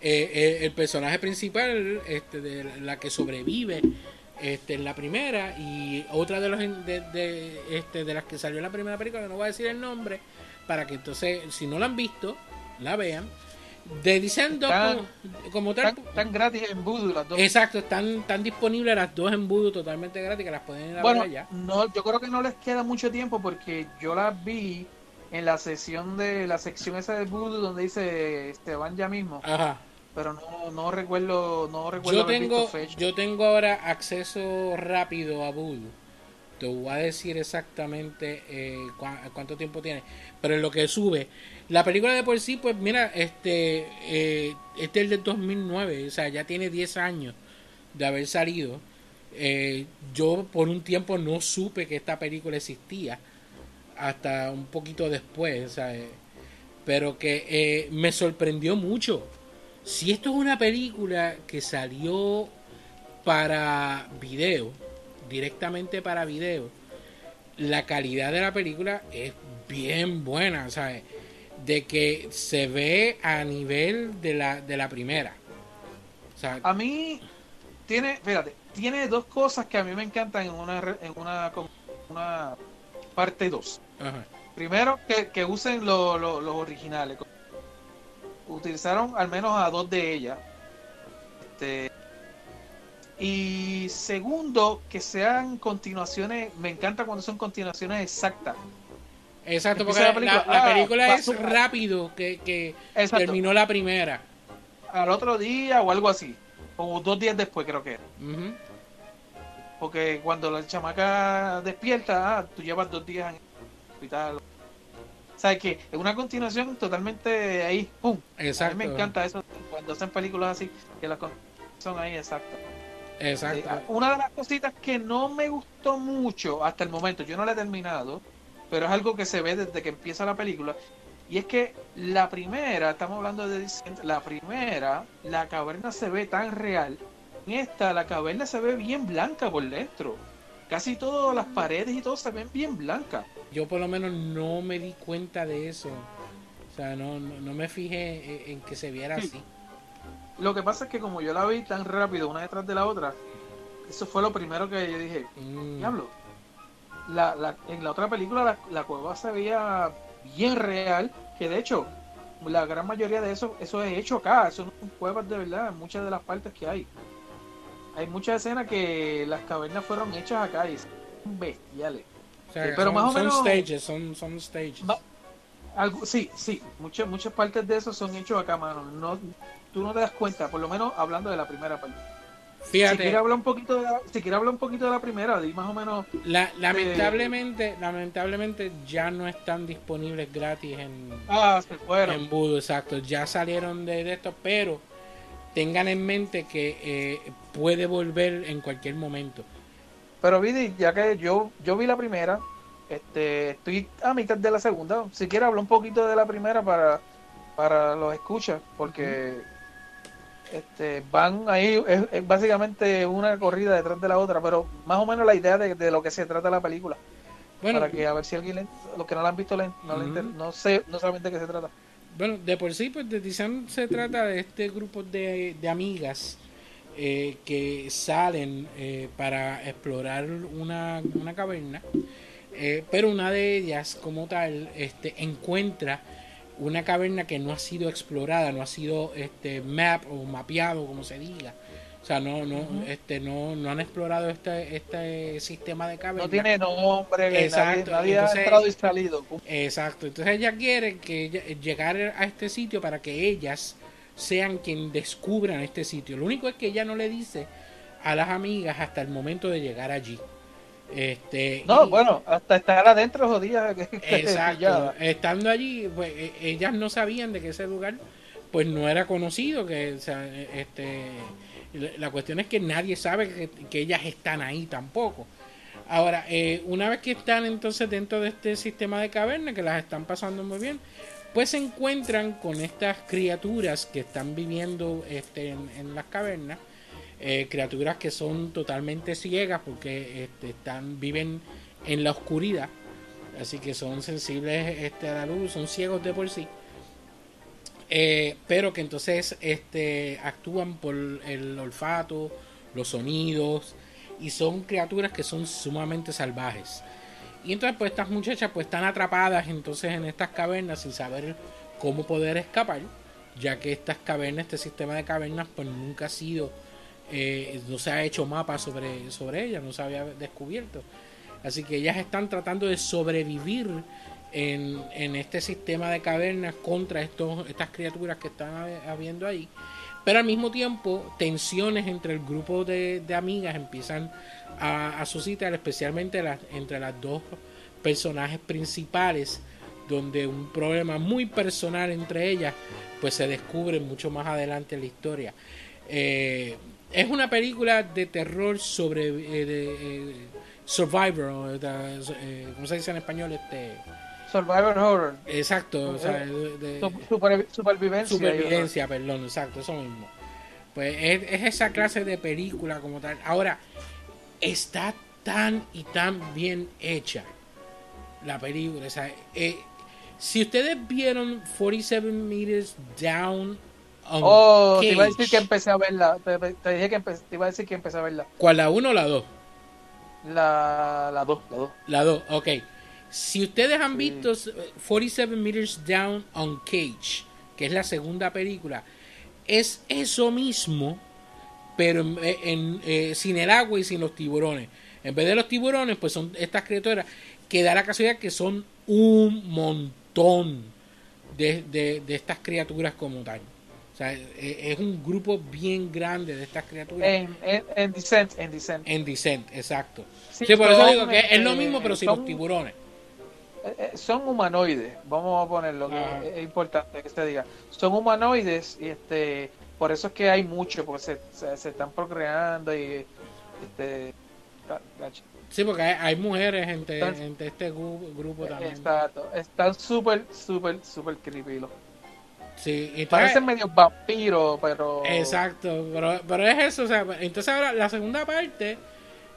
eh, el personaje principal este, de la que sobrevive este, en la primera y otra de los de, de, este, de las que salió en la primera película no voy a decir el nombre para que entonces si no la han visto la vean de diciendo Están- como, como tal tan gratis en Voodoo las dos. exacto están, están disponibles las dos en Voodoo totalmente gratis que las pueden ir a Bueno, ver allá no, yo creo que no les queda mucho tiempo porque yo las vi en la sesión de la sección esa de Voodoo donde dice Esteban ya mismo. ajá pero no, no recuerdo, no recuerdo Yo tengo, fecha. yo tengo ahora acceso rápido a Voodoo. Te voy a decir exactamente eh, cuánto tiempo tiene. Pero en lo que sube. La película de por sí, pues mira, este, eh, este es del 2009. O sea, ya tiene 10 años de haber salido. Eh, yo por un tiempo no supe que esta película existía. Hasta un poquito después. sea, eh, pero que eh, me sorprendió mucho. Si esto es una película que salió para video, directamente para video, la calidad de la película es bien buena, ¿sabes? De que se ve a nivel de la, de la primera. O sea, A mí tiene, fíjate, tiene dos cosas que a mí me encantan en una en una, parte 2. ajá. Primero, que, que usen lo- lo- los originales. Utilizaron al menos a dos de ellas. Este, y segundo, que sean continuaciones. Me encanta cuando son continuaciones exactas. Exacto, porque la, la la película, película, ah, es rápido que, que terminó la primera. Al otro día o algo así. O dos días después, creo que era. Ujú. Porque cuando la chamaca despierta, ah, tú llevas dos días en el hospital. O sea, que es una continuación totalmente ahí, ¡pum! Exacto. A mí me encanta eso cuando hacen películas así, que las son ahí exactas. Exacto. Eh, una de las cositas que no me gustó mucho hasta el momento, yo no la he terminado, pero es algo que se ve desde que empieza la película, y es que la primera, estamos hablando de la primera, la caverna se ve tan real, en esta la caverna se ve bien blanca por dentro, casi todas las paredes y todo se ven bien blancas. Yo por lo menos no me di cuenta de eso. O sea, no, no, no me fijé en, en que se viera Sí. así. Lo que pasa es que como yo la vi tan rápido una detrás de la otra, eso fue lo primero que yo dije, Mm. Diablo. La, la, en la otra película la, la cueva se veía bien real, que de hecho la gran mayoría de eso eso es hecho acá, eso no son cuevas de verdad en muchas de las partes que hay. Hay muchas escenas que las cavernas fueron hechas acá y son bestiales. O sea, Sí, pero son, más o son menos- stages, son, son stages. Algo, sí, sí, muchas muchas partes de eso son hechos acá, mano. No, tú no te das cuenta, por lo menos hablando de la primera parte. Si Fíjate, quieres hablar un poquito de la, si quieres hablar un poquito de la primera, di más o menos la- lamentablemente, lamentablemente ya no están disponibles gratis en, ah, se fueron. en Voodoo, exacto. Ya salieron de, de esto, pero tengan en mente que eh, puede volver en cualquier momento. Pero Vidi, ya que yo, yo vi la primera, este, estoy a mitad de la segunda. Si quieres hablar un poquito de la primera para, para los escuchas, porque este, van ahí, es, es básicamente una corrida detrás de la otra, pero más o menos la idea de, de lo que se trata la película, Bueno, para que a ver si alguien, le- los que no la han visto, le- no, no sé, no saben de qué se trata. Bueno, de por sí, pues de Tizan se trata de este grupo de, de amigas eh, que salen eh, para explorar una, una caverna, eh, pero una de ellas, como tal, este, encuentra una caverna que no ha sido explorada, no ha sido este map o mapeado, como se diga. O sea, no, no, este, no, no han explorado este, este sistema de caverna. No tiene nombre, Exacto, nadie ha entonces- entrado y salido. Exacto, entonces ella quiere que llegar a este sitio para que ellas sean quien descubran este sitio. Lo único es que ella no le dice a las amigas hasta el momento de llegar allí. Este, No, y- bueno, hasta estar adentro jodía. Exacto. Estando allí, pues e- ellas no sabían de que ese lugar pues no era conocido, que o sea, este la la cuestión es que nadie sabe que, que ellas están ahí tampoco. Ahora, eh, una vez que están entonces dentro de este sistema de caverna, que las están pasando muy bien, pues se encuentran con estas criaturas que están viviendo este, en, en las cavernas, eh, criaturas que son totalmente ciegas porque este, están viven en la oscuridad, así que son sensibles este, a la luz, son ciegos de por sí. Eh, pero que entonces este, actúan por el olfato, los sonidos y son criaturas que son sumamente salvajes. Y entonces pues estas muchachas pues están atrapadas entonces en estas cavernas sin saber cómo poder escapar, ya que estas cavernas, este sistema de cavernas pues nunca ha sido, eh, no se ha hecho mapa sobre, sobre ellas, no se había descubierto. Así que ellas están tratando de sobrevivir en, en este sistema de cavernas contra estos, estas criaturas que están hab- habiendo ahí. pero al mismo tiempo tensiones entre el grupo de, de amigas empiezan a, a suscitar, especialmente las, entre las dos personajes principales, donde un problema muy personal entre ellas, pues se descubre mucho más adelante en la historia. Eh, es una película de terror sobre eh, de, eh, Survivor, eh, ¿cómo se dice en español? Este, Survivor Horror. exacto, o sea, de- de- Su- super- supervivencia. supervivencia, perdón, exacto, eso mismo. Pues es, es esa clase de película como tal. Ahora, está tan y tan bien hecha la película. O sea, eh, si ustedes vieron 47 Meters Down on Oh, te iba a decir que empecé a verla. Te, te dije que empe- te iba a decir que empecé a verla. ¿Cuál, la 1 o la 2? La, la 2, la 2. La 2, ok. Si ustedes han Sí. visto eh, 47 Meters Down on Cage, que es la segunda película, es eso mismo, pero en, en, eh, sin el agua y sin los tiburones. En vez de los tiburones, pues son estas criaturas que da la casualidad que son un montón de, de- de estas criaturas como tal. O sea, eh, es un grupo bien grande de estas criaturas. En, en, en Descent, en Descent. En Descent, exacto. Sí, Sí, por eso digo que es lo este, mismo, pero sin son- los tiburones. Eh, eh, son humanoides, vamos a ponerlo, que es importante que se diga. Son humanoides y este, por eso es que hay mucho, porque se, se, se están procreando y este, Sí, porque hay, hay mujeres entre, entre este gru- grupo también. exacto, están súper, súper, súper creepy. Sí, entonces- Parecen medio vampiros, pero Exacto, pero, pero es eso, o sea, entonces ahora la segunda parte,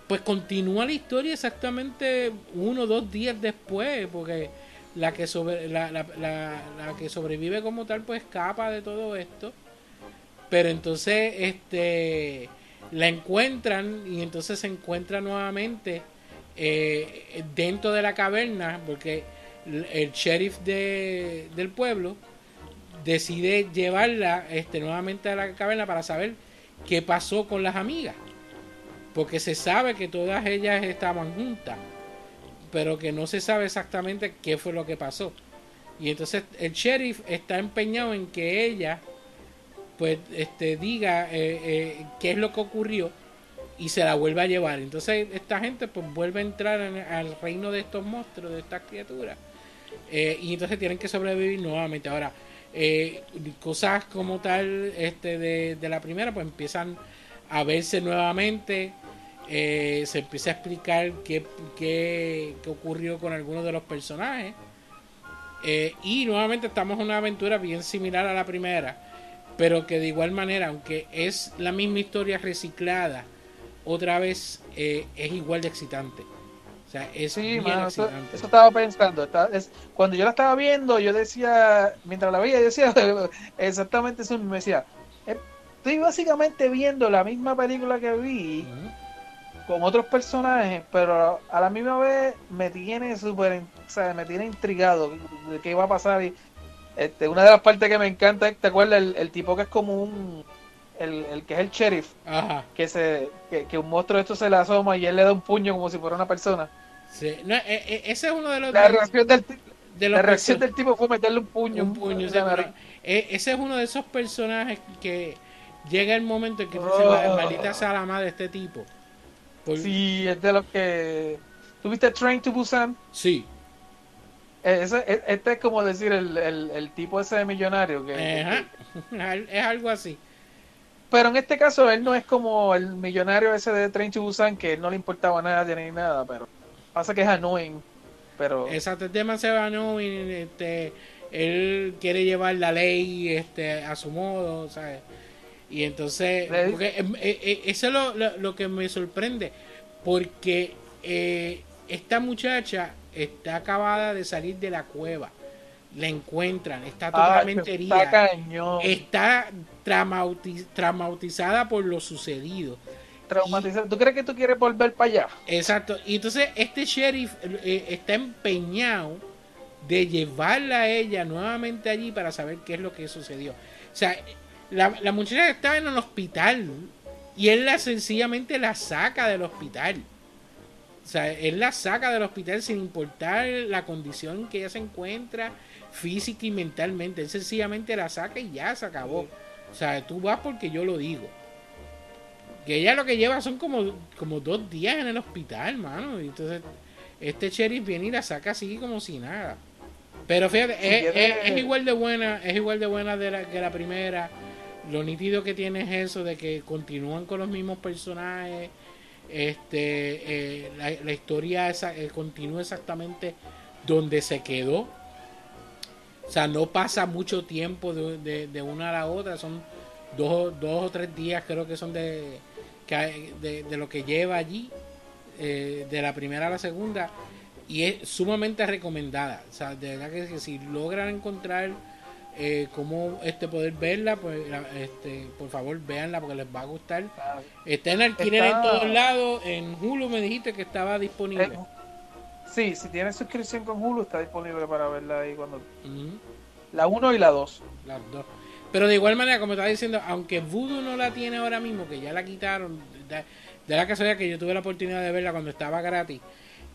pues continúa la historia exactamente uno o dos días después, porque la que sobre, la, la, la, la que sobrevive como tal, pues escapa de todo esto, pero entonces este la encuentran y entonces se encuentra nuevamente eh, dentro de la caverna, porque el sheriff de, del pueblo decide llevarla este, nuevamente a la caverna para saber qué pasó con las amigas. Porque se sabe que todas ellas estaban juntas, pero que no se sabe exactamente qué fue lo que pasó. Y entonces el sheriff está empeñado en que ella pues este diga eh, eh, qué es lo que ocurrió y se la vuelva a llevar. Entonces esta gente pues vuelve a entrar en- al reino de estos monstruos, de estas criaturas. Eh, y entonces tienen que sobrevivir nuevamente. Ahora, eh, cosas como tal este de, de la primera pues empiezan a verse nuevamente. Eh, se empieza a explicar qué, qué, qué ocurrió con algunos de los personajes. Eh, y nuevamente estamos en una aventura bien similar a la primera. Pero que de igual manera, aunque es la misma historia reciclada, otra vez eh, es igual de excitante. O sea, es Sí, bien mano, eso, excitante. eso estaba pensando. está- es- cuando yo la estaba viendo, yo decía, mientras la veía, yo decía exactamente eso. Me decía, "Eh, estoy básicamente viendo la misma película que vi con otros personajes, pero a la misma vez me tiene súper, o sea, me tiene intrigado de qué va a pasar. Y, este, una de las partes que me encanta, ¿te acuerdas? El, el tipo que es como un, el, el que es el sheriff, Ajá. que se, que, que un monstruo de esto se le asoma y él le da un puño como si fuera una persona. Sí. No, eh, eh, ese es uno de los, La reacción del, de los la reacción del tipo fue meterle un puño. un puño, o sí, sea, pero, me- eh, ese es uno de esos personajes que llega el momento en que Oh. "Ma- maldita sea la madre de este tipo. Por- Sí, es de los que. ¿Tuviste Train to Busan? sí. Eh, ese- e- este es como decir el, el, el tipo ese de millonario. Que, Ajá. Es algo así. Pero en este caso él no es como el millonario ese de Train to Busan que no le importaba nada ni nada, pero pasa que es annoying. Pero Exacto, el tema se va, ¿no? Y, este, él quiere llevar la ley este, a su modo, ¿sabes? Y entonces, porque, eh, eh, eh, eso es lo, lo- lo que me sorprende, porque eh, esta muchacha está acabada de salir de la cueva, la encuentran, está ah, totalmente está herida, está traumati- traumatizada por lo sucedido. traumatizado. ¿Tú crees que tú quieres volver para allá? Exacto. Y entonces este sheriff eh, está empeñado de llevarla a ella nuevamente allí para saber qué es lo que sucedió. O sea, la, la muchacha estaba en el hospital y él la sencillamente la saca del hospital. O sea, él la saca del hospital sin importar la condición que ella se encuentra física y mentalmente. Él sencillamente la saca y ya se acabó. O sea, tú vas porque yo lo digo. Que ella lo que lleva son como, como dos días en el hospital, mano. Y entonces, este sheriff viene y la saca así como si nada. Pero fíjate, es, es- es igual de buena, es igual de buena de la, que la primera. Lo nítido que tiene es eso de que continúan con los mismos personajes. Este, eh, la, la historia esa, eh, continúa exactamente donde se quedó. O sea, no pasa mucho tiempo de, de- de una a la otra. Son dos, dos o tres días, creo que son de, de, de lo que lleva allí, eh, de la primera a la segunda. Y es sumamente recomendada. O sea, de verdad que, que si logran encontrar eh, cómo este, poder verla, pues este, por favor véanla porque les va a gustar. Está en alquiler Está- en todos lados. En Hulu me dijiste que estaba disponible. Eh, sí, si tienes suscripción con Hulu está disponible para verla ahí cuando... La 1 y la 2. Las dos. Pero de igual manera, como estaba diciendo, aunque Voodoo no la tiene ahora mismo, que ya la quitaron, de, de la casualidad que yo tuve la oportunidad de verla cuando estaba gratis,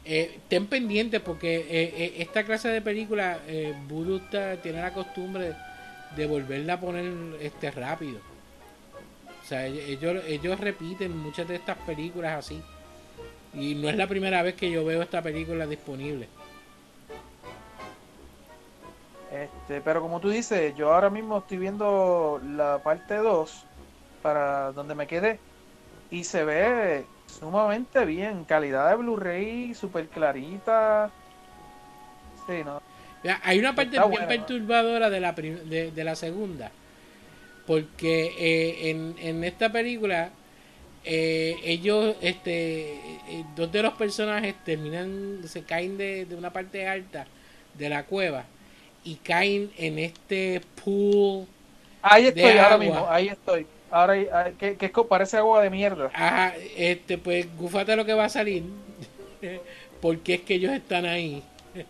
eh, ten pendientes porque eh, eh, esta clase de película, eh, Voodoo está- tiene la costumbre de volverla a poner este rápido. O sea, ell- ellos, ellos repiten muchas de estas películas así. Y no es la primera vez que yo veo esta película disponible. Este, pero como tú dices, yo ahora mismo estoy viendo la parte 2 para donde me quedé y se ve sumamente bien, calidad de Blu-ray, super clarita. Sí, no. Hay una parte Está bien buena, ¿no? perturbadora de la, de la segunda. Porque eh, en, en esta película, eh, ellos, este, eh, dos de los personajes terminan, se caen de, de una parte alta de la cueva y caen en este pool. Ahí De estoy ahora mismo, ahí estoy. Ahora ahí- que, que parece agua de mierda. Ajá, este, pues, gufate lo que va a salir. porque es que ellos están ahí.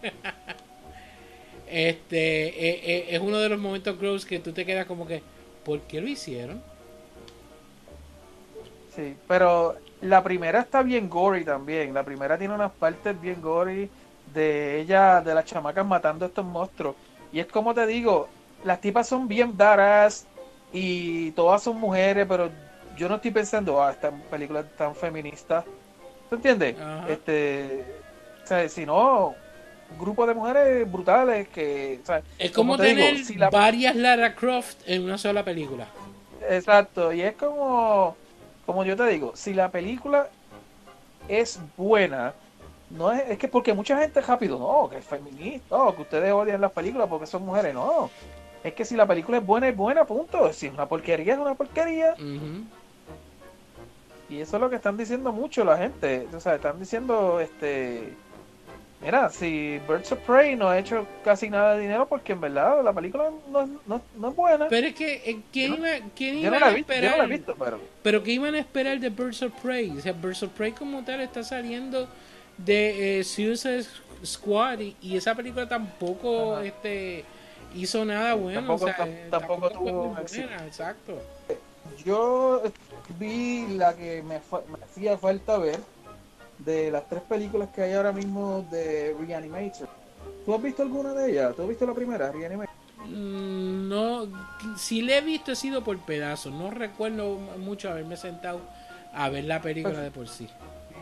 este, eh, eh, es uno de los momentos gross que tú te quedas como que, ¿por qué lo hicieron? Sí, pero la primera está bien gory también. La primera tiene unas partes bien gory de ella, de las chamacas matando a estos monstruos. Y es como te digo, las tipas son bien badass y todas son mujeres, pero yo no estoy pensando, ah, esta película es tan feminista. ¿Tú entiendes? Ajá. Este, o sea, si no, un grupo de mujeres brutales que, o sea, Es como, te digo, tener si la- varias Lara Croft en una sola película. Exacto, y es como, como yo te digo, si la película es buena, no es, es que porque mucha gente rápido, no, que es feminista, no, que ustedes odian las películas porque son mujeres, no. Es que si la película es buena, es buena, punto. Si es una porquería, es una porquería. Y eso es lo que están diciendo mucho la gente. O sea, están diciendo, este... Mira, si Birds of Prey no ha hecho casi nada de dinero porque en verdad la película no, es- no, no es buena. Pero es que, eh, ¿quién, Yo no- iba, quién Yo iba no la a visto, yo esperar? no la he visto, pero... Pero que iban a esperar de Birds of Prey. O sea, Birds of Prey como tal está saliendo de eh, Suicide Squad y, y esa película tampoco Ajá. este hizo nada bueno. Tampoco- o sea, eh, tampoco fue tuvo buena, exacto. Yo vi la que me, me hacía falta ver de las tres películas que hay ahora mismo de Reanimator. ¿Tú has visto alguna de ellas? ¿Tú has visto la primera, Reanimator? Mm, No, si le he visto he sido por pedazos. No recuerdo mucho haberme sentado a ver la película de por sí.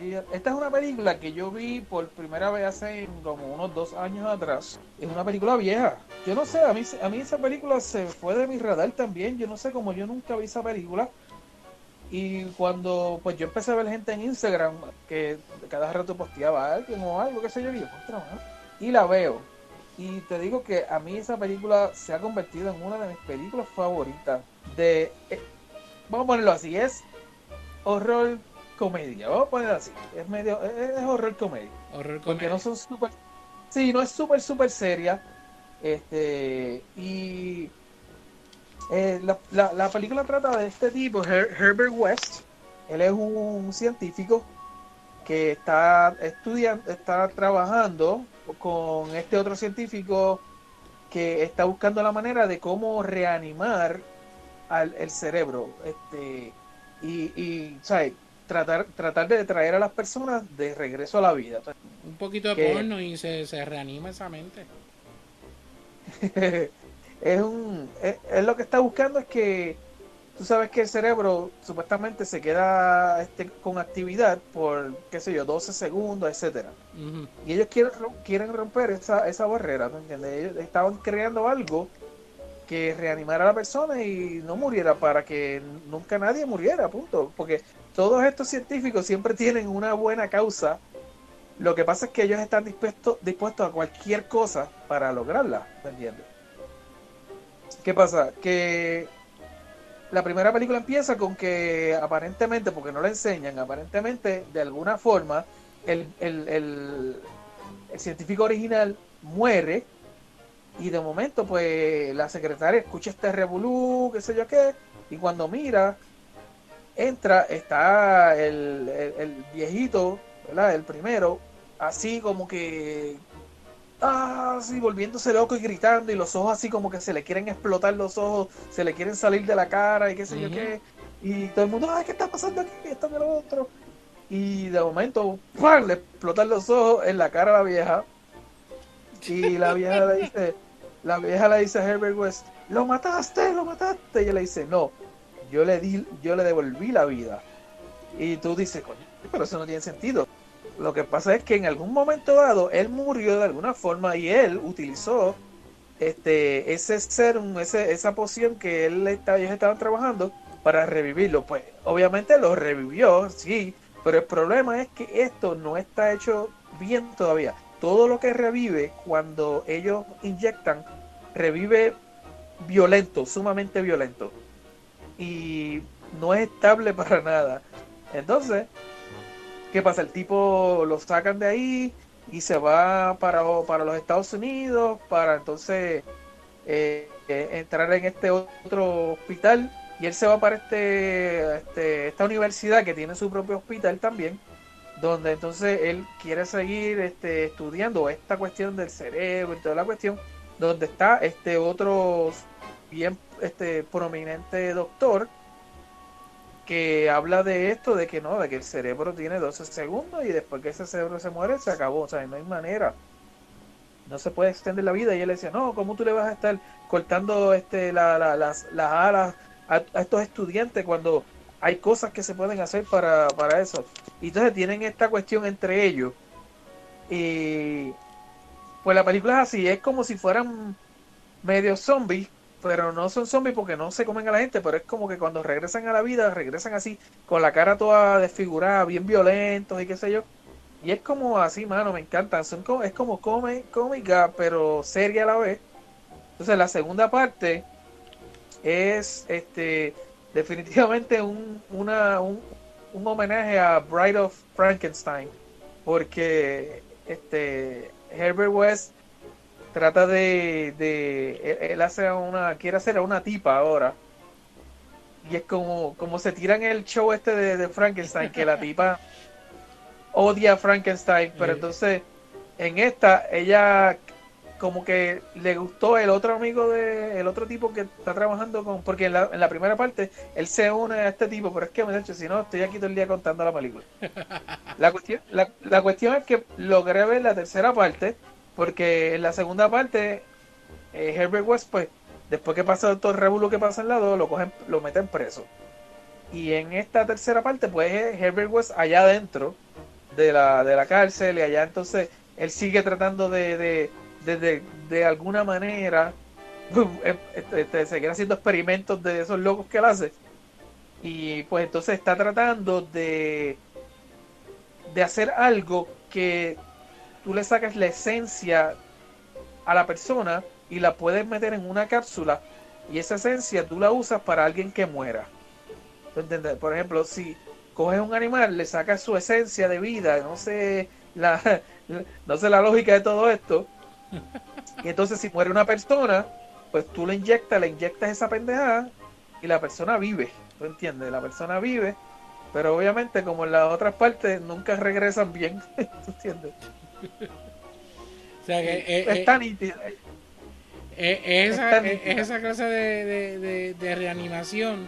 Y Esta es una película que yo vi por primera vez hace como unos dos años atrás. Es una película vieja. Yo no sé, a mí, a mí esa película se fue de mi radar también. Yo no sé cómo yo nunca vi esa película. Y cuando pues yo empecé a ver gente en Instagram que cada rato posteaba a alguien o algo, qué sé yo, y yo, y la veo. Y te digo que a mí esa película se ha convertido en una de mis películas favoritas. De, eh, vamos a ponerlo así, es horror comedia, vamos a ponerlo así. Es medio, es, es horror comedia. Horror Porque comedia. no son súper. Sí, no es súper, súper seria. Este. Y. eh, la, la, la película trata de este tipo, Her- Herbert West. Él es un científico que está estudiando, está trabajando con este otro científico que está buscando la manera de cómo reanimar al el cerebro. Este. Y, y ¿sabes? Tratar, tratar de traer a las personas de regreso a la vida. Un poquito de que- porno y se, se reanima esa mente. es un es, es lo que está buscando es que tú sabes que el cerebro supuestamente se queda este, con actividad por, qué sé yo, 12 segundos, etcétera. Y ellos quieren, quieren romper esa, esa barrera, ¿me entiendes? Ellos estaban creando algo que reanimara a la persona y no muriera para que nunca nadie muriera, punto. Porque todos estos científicos siempre tienen una buena causa. Lo que pasa es que ellos están dispuestos, dispuestos a cualquier cosa para lograrla, ¿me entiendes? ¿Qué pasa? Que la primera película empieza con que aparentemente, porque no la enseñan, aparentemente de alguna forma el, el, el, el científico original muere y de momento pues la secretaria escucha este revolú, qué sé yo qué, y cuando mira, entra, está el, viejito, ¿verdad? El primero, así como que ah, así volviéndose loco y gritando y los ojos así como que se le quieren explotar los ojos, se le quieren salir de la cara y qué sé yo qué. Y todo el mundo, ay, ¿qué está pasando aquí? Esto que lo otro. Y de momento, ¡pam! le explotan los ojos en la cara a la vieja. Y la vieja le dice, la vieja le dice a Herbert West, lo mataste, lo mataste. Y ella le dice, no, yo le di, yo le devolví la vida. Y tú dices, coño, pero eso no tiene sentido. Lo que pasa es que en algún momento dado él murió de alguna forma y él utilizó este ese serum, ese, esa poción que él está- ellos estaban trabajando para revivirlo. Pues obviamente lo revivió, sí, pero el problema es que esto no está hecho bien todavía. Todo lo que revive cuando ellos inyectan, revive violento, sumamente violento. Y no es estable para nada. Entonces, ¿qué pasa? El tipo lo sacan de ahí y se va para, para los Estados Unidos para entonces eh, eh, entrar en este otro hospital y él se va para este, este esta universidad que tiene su propio hospital también donde entonces él quiere seguir este, estudiando esta cuestión del cerebro y toda la cuestión donde está este otro bien este prominente doctor que habla de esto, de que no, de que el cerebro tiene 12 segundos y después que ese cerebro se muere, se acabó, o sea, no hay manera. No se puede extender la vida. Y él decía, no, ¿cómo tú le vas a estar cortando este, la- la- las, las alas a, a estos estudiantes cuando hay cosas que se pueden hacer para, para eso? Y entonces tienen esta cuestión entre ellos. Y pues la película es así, es como si fueran medio zombies, pero no son zombies porque no se comen a la gente, pero es como que cuando regresan a la vida, regresan así, con la cara toda desfigurada, bien violentos y qué sé yo. Y es como así, mano, me encantan. Son como, es como cómica, pero seria a la vez. Entonces la segunda parte es este definitivamente un, una, un, un homenaje a Bride of Frankenstein. Porque este Herbert West trata de, de él, él hace una quiere hacer a una tipa ahora. Y es como como se tiran el show este de, de Frankenstein que la tipa odia a Frankenstein pero entonces en esta ella como que le gustó el otro amigo de el otro tipo que está trabajando con porque en la, en la primera parte él se une a este tipo pero es que me dicho si no estoy aquí todo el día contando la película. La cuestión la, la cuestión es que logré ver la tercera parte porque en la segunda parte eh, Herbert West pues después que pasa todo el revuelo que pasa en la 2 lo cogen lo meten preso. Y en esta tercera parte pues es Herbert West allá adentro de la, de la cárcel y allá entonces él sigue tratando de, de, de, de, de alguna manera este, este, seguir haciendo experimentos de esos locos que él hace. Y pues entonces está tratando de de hacer algo que tú le sacas la esencia a la persona y la puedes meter en una cápsula y esa esencia tú la usas para alguien que muera. ¿Tú entiendes? Por ejemplo, si coges un animal, le sacas su esencia de vida, no sé la, no sé la lógica de todo esto, y entonces si muere una persona, pues tú le inyectas, le inyectas esa pendejada y la persona vive, ¿tú entiendes? La persona vive, pero obviamente como en las otras partes nunca regresan bien, ¿tú entiendes? O sea que eh, es eh, tan nítido. eh, es esa, es clase de, de- de- de reanimación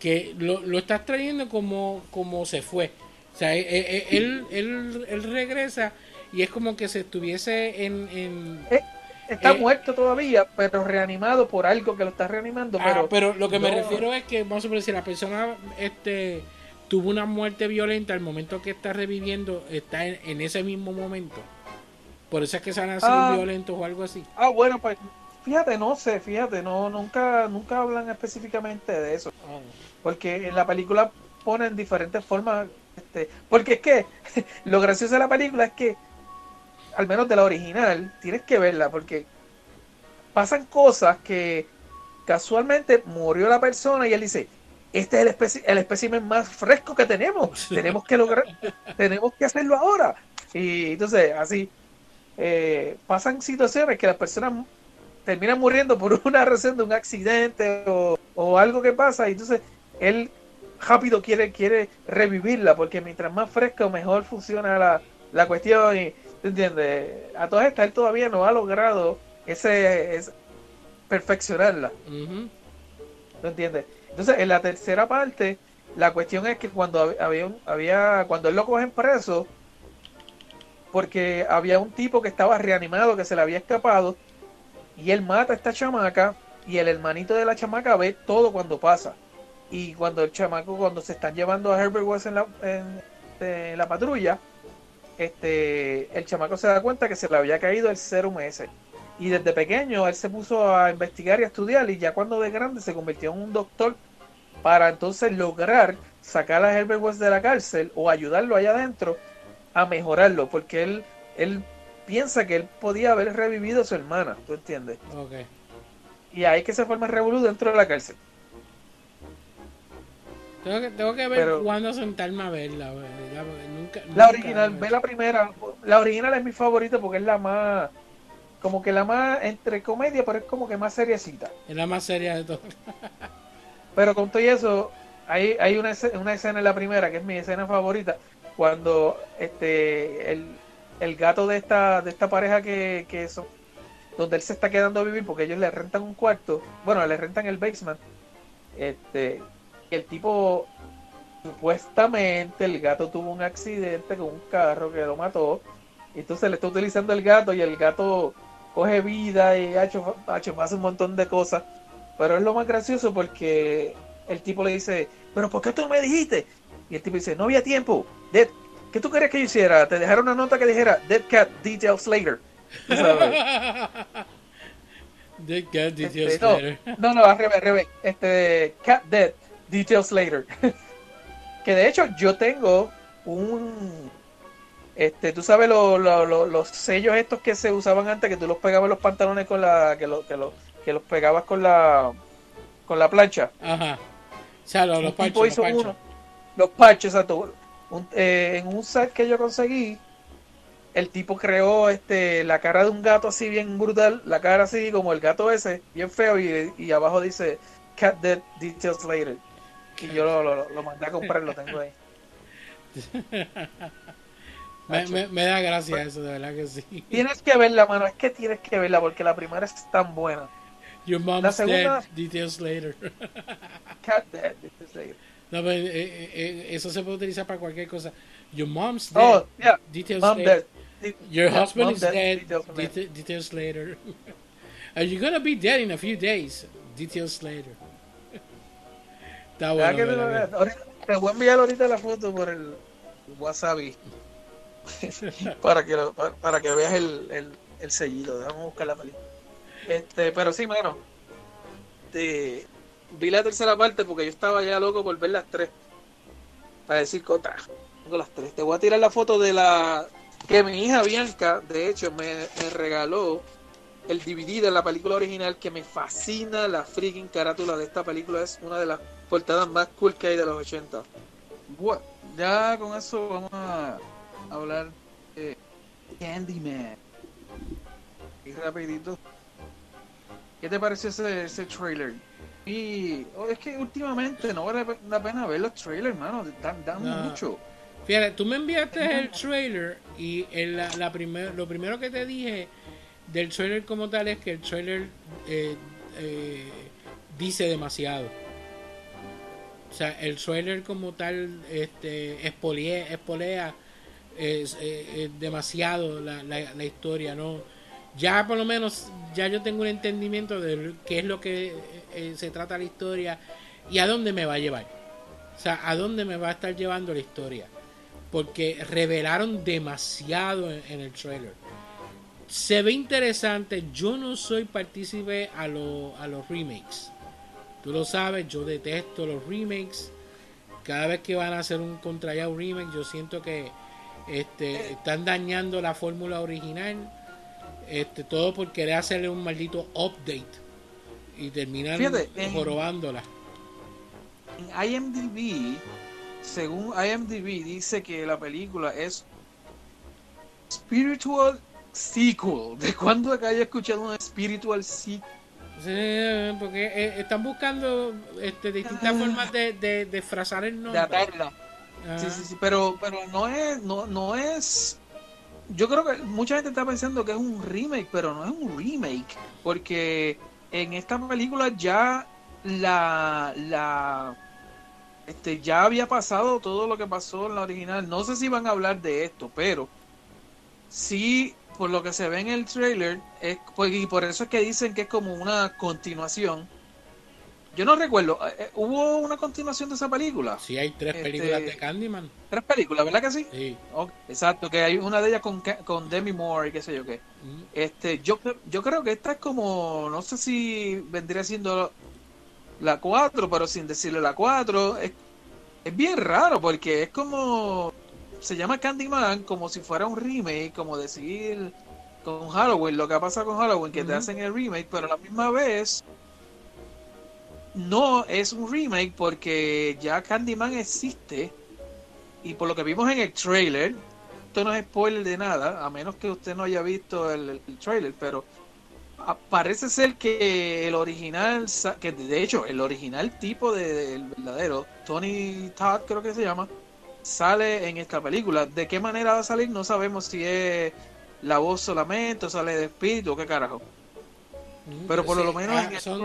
que lo, lo estás trayendo como, como se fue. O sea, él, él, él regresa y es como que se estuviese en... en Es está Eh, muerto todavía, pero reanimado por algo que lo está reanimando. Ah, Pero, pero lo que me refiero es que, vamos a ver, si la persona este, tuvo una muerte violenta, al momento que está reviviendo, está en, en ese mismo momento. Por eso es que se han nacido Ah. violentos o algo así. Ah, bueno, pues fíjate, no sé, fíjate, no, nunca, nunca hablan específicamente de eso. Porque en la película ponen diferentes formas. Este, porque es que lo gracioso de la película es que, al menos de la original, tienes que verla porque pasan cosas que casualmente murió la persona y él dice, este es el, especi- el espécimen más fresco que tenemos, tenemos que lograr, tenemos que hacerlo ahora. Y entonces, así, eh, pasan situaciones que las personas terminan muriendo por una razón de un accidente o, o algo que pasa y entonces él rápido quiere quiere revivirla porque mientras más fresco mejor funciona la, la cuestión y ¿te entiendes? a todas estas él todavía no ha logrado ese, ese- perfeccionarla Ujú. ¿no entiendes? Entonces, en la tercera parte, la cuestión es que cuando hab- había, había cuando él lo cogen preso, porque había un tipo que estaba reanimado, que se le había escapado, y él mata a esta chamaca, y el hermanito de la chamaca ve todo cuando pasa. Y cuando el chamaco, cuando se están llevando a Herbert West en la, en la patrulla, este, el chamaco se da cuenta que se le había caído el serum ese. Y desde pequeño él se puso a investigar y a estudiar y ya cuando de grande se convirtió en un doctor para entonces lograr sacar a Herbert West de la cárcel o ayudarlo allá adentro a mejorarlo, porque él, él piensa que él podía haber revivido a su hermana, ¿tú entiendes? Ok. Y ahí es que se forma el revolú dentro de la cárcel. Tengo que, tengo que ver Pero- cuándo sentarme a verla. Nunca, La original, ve la primera. La original es mi favorita porque es la más, como que la más entre comedia, pero es como que más seriecita. Es la más seria de todas. Pero con todo y eso, hay, hay una, escena, una escena en la primera que es mi escena favorita, cuando este el, el gato de esta, de esta pareja que, que son, donde él se está quedando a vivir porque ellos le rentan un cuarto, bueno, le rentan el basement, este, el tipo supuestamente el gato tuvo un accidente con un carro que lo mató, y entonces le está utilizando el gato y el gato coge vida y ha hecho, ha hecho pasa un montón de cosas. Pero es lo más gracioso porque el tipo le dice, pero ¿por qué tú no me dijiste? Y el tipo dice, no había tiempo. Dead, ¿Qué tú querías que yo hiciera? Te dejaron una nota que dijera, Dead Cat, Details Later. Dead Cat Details Este, Later. no, no, al revés, al revés. Este, Cat Dead, Details Later. que de hecho yo tengo un... Este, tú sabes lo- lo- lo- los sellos estos que se usaban antes, que tú los pegabas en los pantalones con la... que, lo- que, lo- que los pegabas con la... con la plancha. Ajá. O sea, los, los parches, los parches. uno. Los parches, exacto. Un- eh, en un set que yo conseguí, el tipo creó este la cara de un gato así bien brutal, la cara así como el gato ese, bien feo, y, y abajo dice Cat Dead Details Later. Y yo lo, lo, lo mandé a comprar, lo tengo ahí. Me, me, me da gracia eso, de verdad que sí. Tienes que verla, mano, es que tienes que verla porque la primera es tan buena. Your mom's La segunda- dead, details later. Cat Dead Details Later. No, pero eh, eh, eh, eso se puede utilizar para cualquier cosa. Your mom's dead, Oh, yeah. details Mom later. Dead. Your Yeah, husband mom is dead, dead, details later. deta- details later. Are you gonna be dead in a few days? Details later. Está bueno. te, voy a enviar ahorita la foto por el wasabi para que lo- para, para que veas el, el, el a buscar la película. Este, pero sí, mano. Este, vi la tercera parte porque yo estaba ya loco por ver las tres. Para decir contra. Tengo las tres. Te voy a tirar la foto de la que mi hija Bianca, de hecho, me, me regaló el DVD de la película original que me fascina la freaking carátula de esta película es una de las portadas más cool que hay de los 80 bueno, ya con eso vamos a hablar de Candyman y rapidito ¿qué te pareció ese, ese trailer? y oh, es que últimamente no vale la pena ver los trailers mano dan, dan No. mucho Fíjate, tú me enviaste el trailer y el- la, la primer- lo primero que te dije del trailer como tal es que el trailer eh, eh, dice demasiado. O sea, el trailer como tal este, espolea, espolea es, eh, eh, demasiado la, la, la historia, ¿no? ya por lo menos ya yo tengo un entendimiento de qué es lo que eh, se trata la historia y a dónde me va a llevar. O sea, a dónde me va a estar llevando la historia. Porque revelaron demasiado en, en el trailer. Se ve interesante. Yo no soy partícipe a, lo- a los remakes. Tú lo sabes, yo detesto los remakes. Cada vez que van a hacer un contrayado remake, yo siento que este, están dañando la fórmula original. Este, todo por querer hacerle un maldito update. Y en- jorobándola. En IMDb, según IMDb, dice que la película es spiritual sequel. ¿De cuándo acá haya escuchado un spiritual sequel? Sí, porque eh, están buscando este, distintas formas de, de, de frazar el De nombre. atarla. Sí, sí, sí, pero, pero no es, no, no es. Yo creo que mucha gente está pensando que es un remake, pero no es un remake, porque en esta película ya la, la, este, ya había pasado todo lo que pasó en la original. No sé si van a hablar de esto, pero sí, por lo que se ve en el trailer, es, pues, y por eso es que dicen que es como una continuación. Yo no recuerdo, eh, eh, ¿hubo una continuación de esa película? Sí, hay tres Este- películas de Candyman. Tres películas, ¿verdad que sí? Sí. Exacto, que hay una de ellas con, con Demi Moore y qué sé yo qué. Mm. Este, yo, yo creo que esta es como, no sé si vendría siendo la 4, pero sin decirle la 4, es, es bien raro porque es como, se llama Candyman como si fuera un remake, como decir con Halloween, lo que pasa con Halloween, que te hacen el remake, pero a la misma vez no es un remake porque ya Candyman existe y por lo que vimos en el trailer, esto no es spoiler de nada, a menos que usted no haya visto el, el trailer, pero parece ser que el original, que de hecho el original tipo de- del verdadero, Tony Todd creo que se llama, sale en esta película. ¿De qué manera va a salir? No sabemos si es la voz solamente o sale de espíritu o qué carajo. Mm, Pero por sí, lo menos ah, en el son,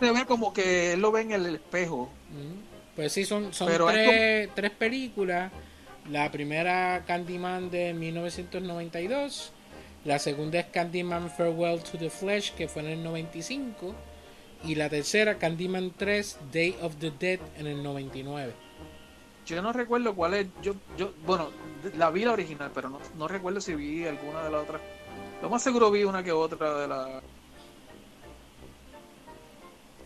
se ve como que él lo ve en el espejo. mm, pues sí, son, son Pero tres, tres películas. La primera Candyman de 1992. La segunda es Candyman Farewell to the Flesh, que fue en el 95. Y la tercera, Candyman 3, Day of the Dead, en el 99. Yo no recuerdo cuál es. Yo, yo, bueno, la vi la original, pero no, no recuerdo si vi alguna de las otras. Lo más seguro vi una que otra de la.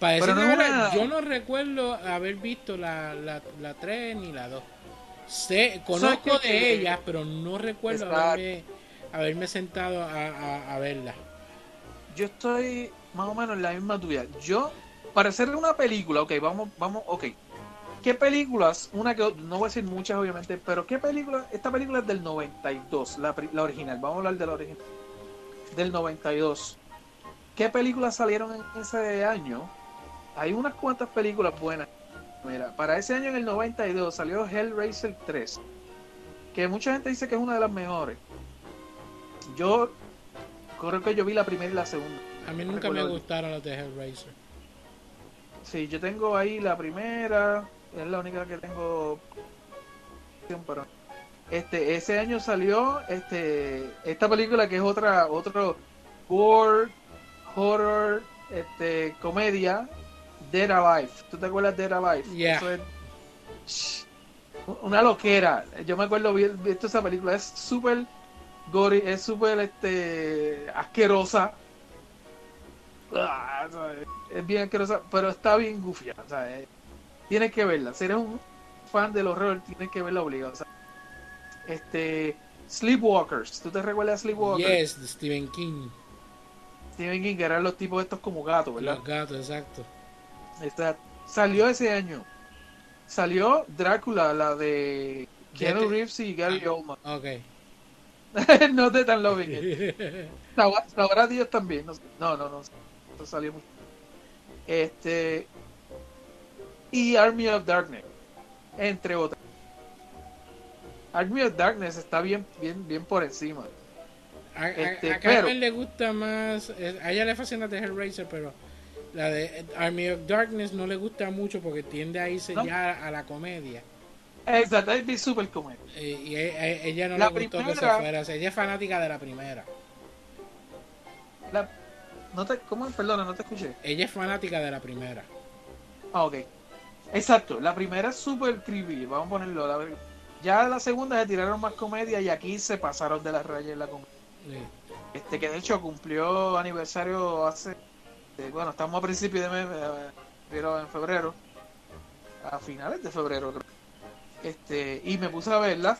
Para decirte no la es verdad, una- yo no recuerdo haber visto la, la, la 3 ni la 2. Sé, ¿Sabes conozco de Que- ellas, pero no recuerdo Exacto. haberme, haberme sentado a, a, a verla. Yo estoy más o menos en la misma tuya. Yo, para hacer una película, ok, vamos, vamos, ok. ¿Qué películas? Una que no voy a decir muchas, obviamente, pero ¿qué película? Esta película es del 92, la, la original. Vamos a hablar de la original. Del 92. ¿Qué películas salieron en ese año? Hay unas cuantas películas buenas. Mira, para ese año en el 92 salió Hellraiser 3, que mucha gente dice que es una de las mejores. Yo creo que yo vi la primera y la segunda. A mí nunca me gustaron los de Hellraiser. Sí, yo tengo ahí la primera, es la única que tengo. Este, ese año salió este, esta película que es otra, otro gore, horror, este, comedia, Dead Alive. ¿Tú te acuerdas de Dead Alive? Yeah. Eso es una loquera. Yo me acuerdo bien visto esa película, es súper gory, es súper este asquerosa. Ah, es bien asquerosa, pero está bien gufia. O sea, eh, tienes que verla. Si eres un fan del horror, tienes que verla obligado. este, Sleepwalkers. ¿Tú te recuerdas de Sleepwalkers? Yes, de Stephen King. Stephen King, que eran los tipos estos como gatos, ¿verdad? Los gatos, exacto. Esta- salió ese año. Salió Drácula, la de Keanu Reeves y Gary Oldman. Ok. no te tan loving it. Sabrá sabrá Dios también. No, no, no. no, salió mucho. Este. Y Army of Darkness. Entre otras. Army of Darkness está bien, bien, bien por encima. A, Este, a Carmen le gusta más. eh, A ella le fascina de Hellraiser, pero la de Army of Darkness no le gusta mucho porque tiende a irse ¿No? ya a la comedia. Exacto, es super comedia. Eh, y e- e- ella no La le gustó que se fuera. así. Ella es fanática de la primera. La, no te, ¿Cómo? Perdona, no te escuché. Ella es fanática de la primera. Ah, ok. Exacto, la primera es súper creepy, vamos a ponerlo. La, ya la segunda se tiraron más comedia y aquí se pasaron de la raya en la comedia. Sí. Este que de hecho cumplió aniversario hace. Eh, bueno, estamos a principios de mes, eh, pero en febrero. A finales de febrero, creo. Este, y me puse a verla.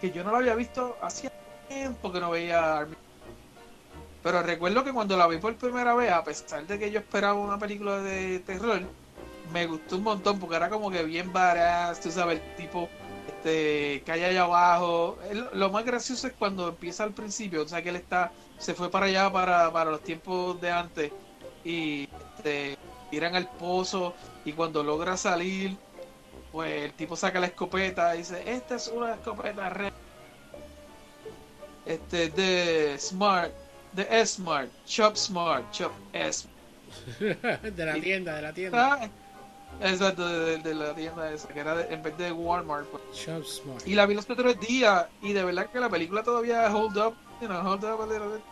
Que yo no la había visto hacía tiempo que no veía. Pero recuerdo que cuando la vi por primera vez, a pesar de que yo esperaba una película de terror, me gustó un montón porque era como que bien badass, tú sabes, el tipo este, que hay allá abajo. El- Lo más gracioso es cuando empieza al principio, o sea que él está, se fue para allá para, para los tiempos de antes y este, tiran al pozo y cuando logra salir, pues el tipo saca la escopeta y dice, esta es una escopeta re este de Smart, de S-Smart, Chop Smart, Chop S. de la tienda, de la tienda. Exacto, de, de- de la tienda esa, que era de- en vez de Walmart. pues. Shop Smart. Y la vi los otros días y de verdad que la película todavía hold up, you know, hold up a little bit.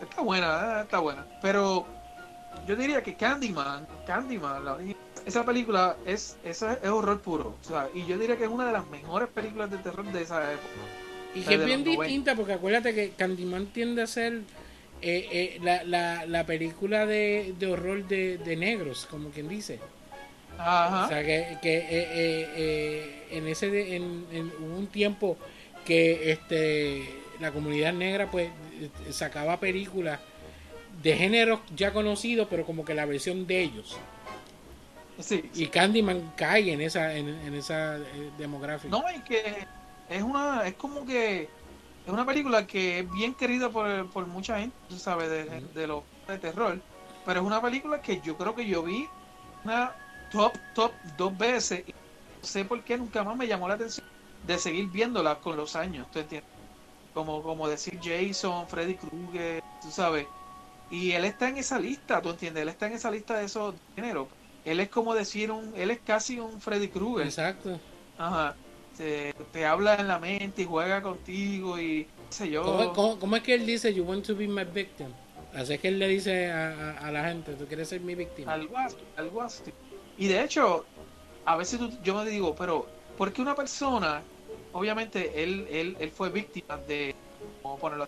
Está buena, eh, está buena. Pero yo diría que Candyman, Candyman, la esa película es, esa es horror puro. O sea, y yo diría que es una de las mejores películas de terror de esa época. Y que es bien los 90. distinta porque acuérdate que Candyman tiende a ser eh, eh, la, la, la película de, de horror de, de negros, como quien dice. Ajá. O sea, que, que eh, en ese en- hubo un tiempo que este la comunidad negra pues eh, sacaba películas de géneros ya conocidos, pero como que la versión de ellos. sí, Y Candyman cae en esa en, en esa eh, demográfica. No, y que es una, es como que es una película que es bien querida por, por mucha gente, tú sabes, de, de los de terror, pero es una película que yo creo que yo vi una top, top dos veces y no sé por qué nunca más me llamó la atención de seguir viéndola con los años, ¿tú entiendes? Como, como decir Jason, Freddy Krueger, tú sabes, y él está en esa lista, ¿tú entiendes? Él está en esa lista de esos géneros. Él es como decir un, él es casi un Freddy Krueger. Exacto. Ajá. Te, te habla en la mente y juega contigo y qué sé yo. ¿Cómo, cómo, cómo es que él dice, you want to be my victim? Así es que él le dice a, a- a la gente, tú quieres ser mi víctima. Algo así, algo así. Y de hecho, a veces tú- yo me digo, pero ¿por qué una persona, obviamente él, él, él fue víctima de, ponerlo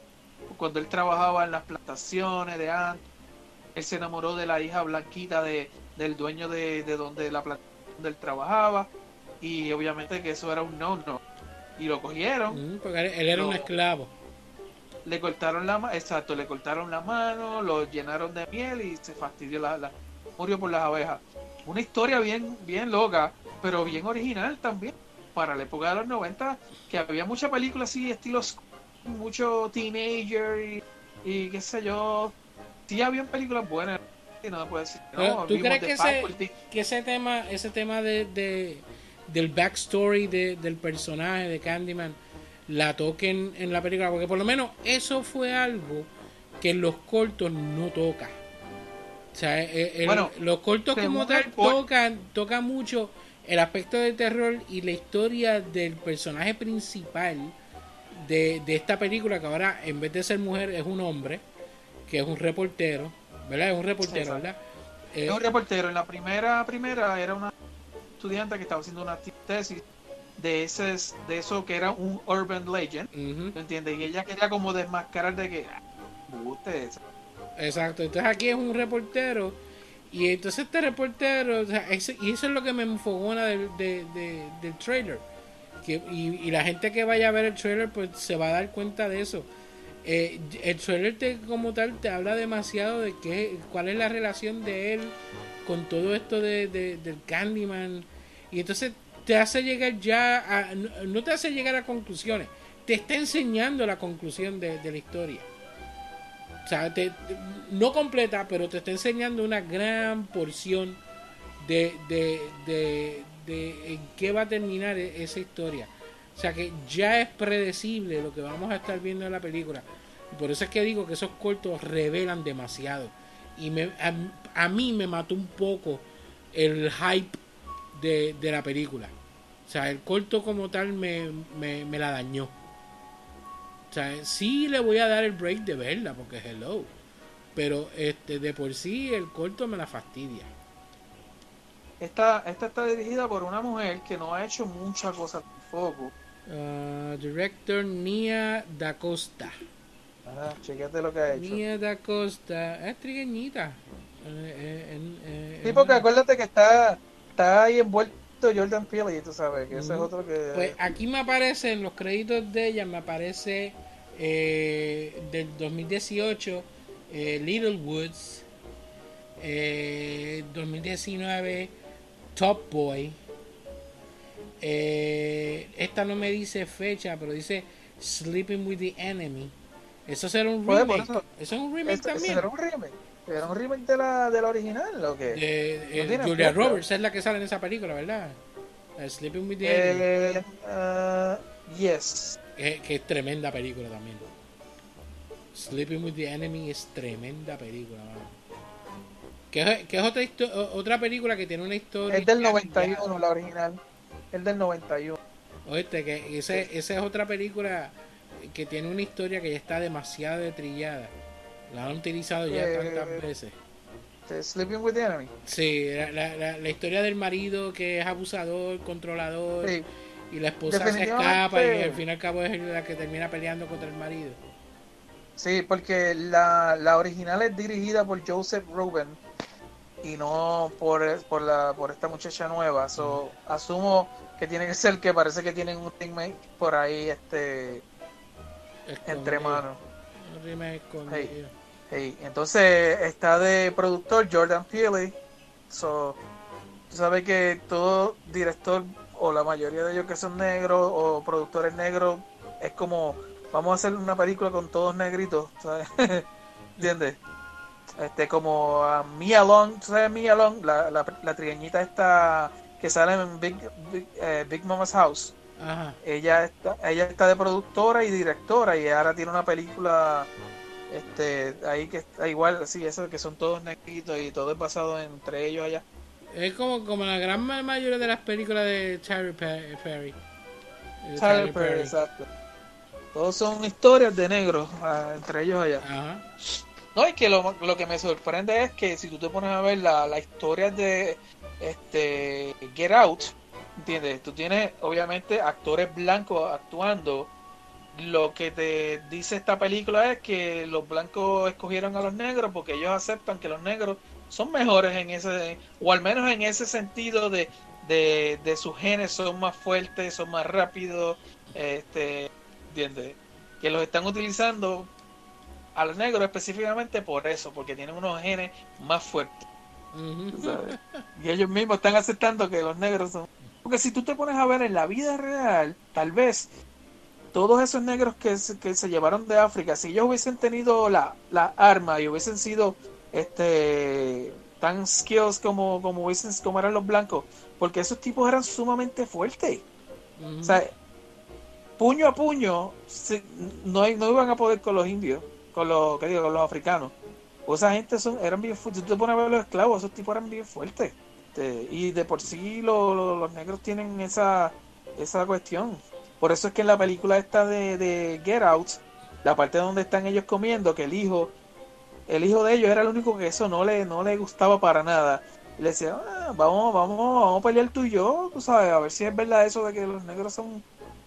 cuando él trabajaba en las plantaciones de antes, él se enamoró de la hija blanquita de, del dueño de, de donde la plantación donde él trabajaba y obviamente que eso era un no, no. Y lo cogieron. Mm, porque él, era un esclavo. le cortaron la mano, exacto, le cortaron la mano, lo llenaron de miel y se fastidió la, la- murió por las abejas. Una historia bien, bien loca, pero bien original también. Para la época de los 90, que había mucha película así, estilo sc- mucho teenager y, y qué sé yo. Sí habían películas buenas, y no puedo decir. No, ¿Tú crees que ese, que ese tema, ese tema de, de- del backstory de- del personaje de Candyman la toquen en la película? Porque por lo menos eso fue algo que en los cortos no toca. O sea, eh, el- Bueno, los cortos como tal tocan, tocan mucho el aspecto de terror y la historia del personaje principal de, de esta película, que ahora en vez de ser mujer es un hombre, que es un reportero, ¿verdad? Es un reportero, Exacto. ¿verdad? Eh, Es un reportero. En la primera, primera era una estudiante que estaba haciendo una tesis de ese, de eso que era un urban legend. ¿Me entiendes? Y ella quería como desmascarar de que. "Ah, me gusta eso". Exacto, entonces aquí es un reportero y entonces este reportero, o sea, y eso es lo que me enfogona del, de- de- del trailer. Que, y, la gente que vaya a ver el trailer pues se va a dar cuenta de eso. Eh, el trailer te, como tal te habla demasiado de qué, cuál es la relación de él con todo esto de, de- del Candyman y entonces te hace llegar ya a, no, te hace llegar a conclusiones, te está enseñando la conclusión de la historia. O sea, te- no completa, pero te está enseñando una gran porción de, de, de, de en qué va a terminar e- esa historia. O sea que ya es predecible lo que vamos a estar viendo en la película. Por eso es que digo que esos cortos revelan demasiado. Y me, a, a mí me mató un poco el hype de, de la película. O sea, el corto como tal me, me, me la dañó. O sea, sí le voy a dar el break de verla, porque hello. pero este de por sí el corto me la fastidia. Esta, esta está dirigida por una mujer que no ha hecho muchas cosas tampoco. Ah, director Nia Da Costa. Chequete lo que ha hecho. Nia Da Costa es trigueñita. Eh, eh, eh, Sí, porque acuérdate que está, está ahí envuelto Jordan Peele, y tú sabes, que ese es otro que... Pues aquí me aparece en los créditos de ella, me aparece eh, del 2018 eh, Little Woods, eh, 2019 Top Boy. eh, esta no me dice fecha, pero dice Sleeping with the Enemy. Eso será un remake. eso- Eso es un remake Este- también. era un remake. Era un remake de la, de la original, ¿o qué? De- eh, No Julia. Roberts es la que sale en esa película, ¿verdad? Eh, Sleeping with the Enemy. Eh, ah, yes. Que, que es tremenda película también. Sleeping with the Enemy es tremenda película, mano. Que es, que es otra, otra película que tiene una historia. Es del 91, la original. Es del 91. Oíste, que ese, esa es otra película que tiene una historia que ya está demasiado trillada. La han utilizado ya Eh, tantas veces. Sleeping with the Enemy. Sí, la, la- la- la historia del marido que es abusador, controlador, Sí. Y la esposa se escapa y al fin y al cabo es la que termina peleando contra el marido. Sí, porque la, la original es dirigida por Joseph Ruben y no por, por, la, por esta muchacha nueva. So, asumo que tiene que ser que parece que tienen un remake por ahí este entre manos. Un remake escondido. Hey, entonces está de productor Jordan Peele. So, tú sabes que todo director o la mayoría de ellos que son negros o productores negros es como vamos a hacer una película con todos negritos, ¿sabes? ¿Entiendes? Este como a Mia Long, ¿tú sabes Mia Long? La, la, la trigueñita esta que sale en Big, Big, eh, Big Mama's House. Ajá. Ella está, ella está de productora y directora y ahora tiene una película este ahí que está igual sí eso que son todos negritos y todo es basado entre ellos allá Es como, como la gran ma- mayoría de las películas de Tyler Pe- Perry. Tyler Perry, exacto. Todos son historias de negros ah, entre ellos allá. Ajá. no y que lo, lo que me sorprende es que si tú te pones a ver la, la historia de este Get Out entiendes tú tienes obviamente actores blancos actuando. Lo que te dice esta película es que los blancos escogieron a los negros porque ellos aceptan que los negros son mejores en ese, o al menos en ese sentido de, de, de sus genes son más fuertes, son más rápidos, este, ¿entiendes? Que los están utilizando a los negros específicamente por eso, porque tienen unos genes más fuertes. Sabes. Y ellos mismos están aceptando que los negros son... Porque si tú te pones a ver en la vida real, tal vez todos esos negros que se, que se llevaron de África, si ellos hubiesen tenido la, la arma y hubiesen sido este tan skills como, como como eran los blancos, porque esos tipos eran sumamente fuertes. O sea, puño a puño, no, no iban a poder con los indios, con los, ¿qué digo? Con los africanos. O esa gente son, eran bien fuertes. Tú te pones a ver los esclavos, esos tipos eran bien fuertes. Este, y de por sí lo- lo- los negros tienen esa, esa cuestión. Por eso es que en la película esta de, de Get Out, la parte donde están ellos comiendo, que el hijo, el hijo de ellos era el único que eso no le, no le gustaba para nada. Y le decía, "Ah, vamos, vamos, vamos a pelear tú y yo, tú sabes, a ver si es verdad eso de que los negros son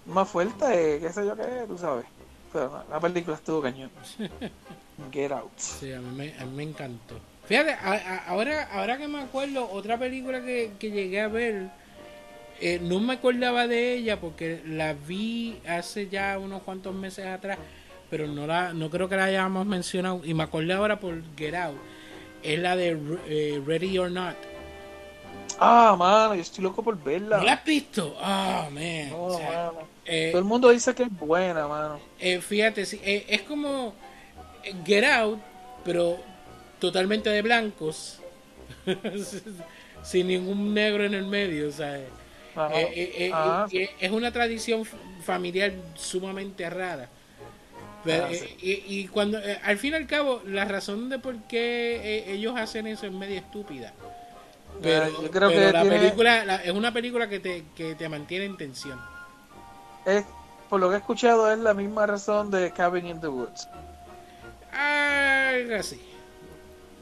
más fuertes, qué sé yo qué, tú sabes. Pero la película estuvo cañón. Get Out. Sí, a mí me, a mí me encantó. Fíjate, a- a- ahora, ahora que me acuerdo, otra película que, que llegué a ver, eh, no me acordaba de ella porque la vi hace ya unos cuantos meses atrás, pero no la no creo que la hayamos mencionado y me acordé ahora por Get Out. Es la de eh, Ready or Not. Ah, mano, yo estoy loco por verla. ¿No la has visto? Ah, man. No, O sea, mano. eh, Todo el mundo dice que es buena, mano. Eh, fíjate, sí, es como Get Out, pero totalmente de blancos, sin ningún negro en el medio, o sea, Ajá. Ajá. eh, es una tradición familiar sumamente rara. Pero, Ah, eh, y, y cuando, eh, al fin y al cabo, la razón de por qué eh, ellos hacen eso es medio estúpida. Pero, Ah, yo creo pero que la tiene- película la- es una película que te, que te mantiene en tensión. Es, por lo que he escuchado, es la misma razón de Cabin in the Woods. Algo así.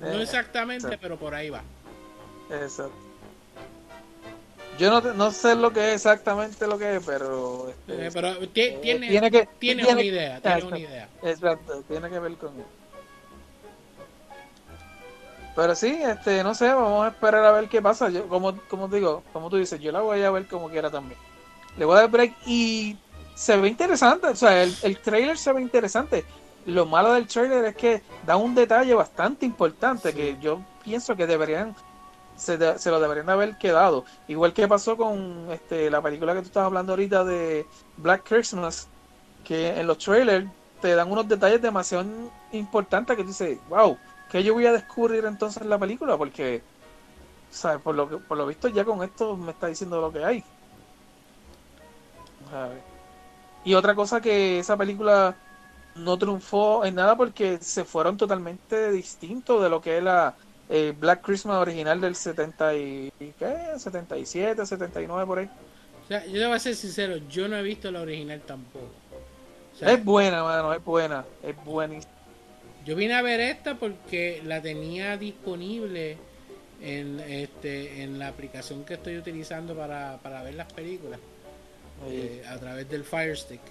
No exactamente, exacto. pero por ahí va. Exacto. Yo no, no sé lo que es exactamente lo que es, pero... este, Eh, pero ti- tiene, tiene que- tiene tiene- una idea, tiene exacto. una idea. Exacto, tiene que ver con él. Pero sí, este, no sé, vamos a esperar a ver qué pasa. Yo, como, como digo, como tú dices, yo la voy a ver como quiera también. Le voy a dar break y se ve interesante, o sea, el, el trailer se ve interesante. Lo malo del trailer es que da un detalle bastante importante Sí. que yo pienso que deberían se, de- se lo deberían haber quedado. Igual que pasó con este, la película que tú estabas hablando ahorita de Black Christmas, que en los trailers te dan unos detalles demasiado importantes que tú dices, wow, ¿qué yo voy a descubrir entonces en la película? Porque, ¿sabes? Por lo, que, por lo visto ya con esto me está diciendo lo que hay. Y otra cosa que esa película no triunfó en nada porque se fueron totalmente distintos de lo que es la eh, Black Christmas original del 70 y, ¿qué? 77, 79 por ahí. O sea, yo te voy a ser sincero, yo no he visto la original tampoco. O sea, Es buena, mano, es buena, es buenísima. yo vine a ver esta porque la tenía disponible en este en la aplicación que estoy utilizando para, para ver las películas eh, a través del Fire Stick.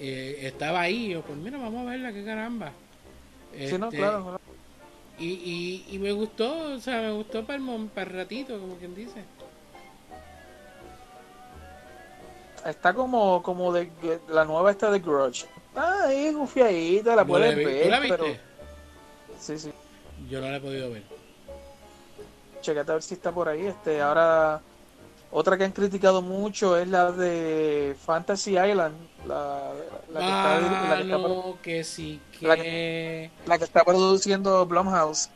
Eh, estaba ahí, yo pues mira, vamos a verla, qué caramba. Sí, no, Este, claro, claro. Y, y, y me gustó, o sea, me gustó para el, para el ratito, como quien dice. Está como, como de la nueva esta de Grudge. Ah, ahí gufiadita, la puedes vi- ver, ¿Tú la viste? pero... Sí, sí. Yo no la he podido ver. Checate a ver si está por ahí. Este, ahora, otra que han criticado mucho es la de Fantasy Island. La, la que, está, la que está pro- no, que sí, que... la la que está produciendo Blumhouse.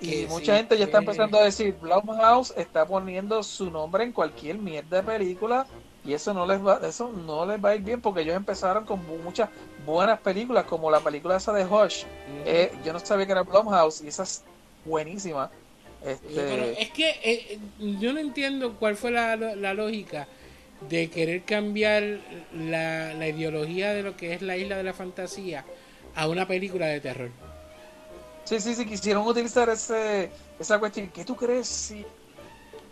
Y mucha sí, gente ya está empezando a decir, Blumhouse está poniendo su nombre en cualquier mierda de película y eso no les va, eso no les va a ir bien porque ellos empezaron con muchas buenas películas como la película esa de Hush. Eh, yo no sabía que era Blumhouse y esa es buenísima. Este, Pero es que eh, eh, yo no entiendo cuál fue la, la lógica de querer cambiar la, la ideología de lo que es la isla de la fantasía a una película de terror. Sí, sí, sí, quisieron utilizar ese, esa cuestión. ¿Qué tú crees si...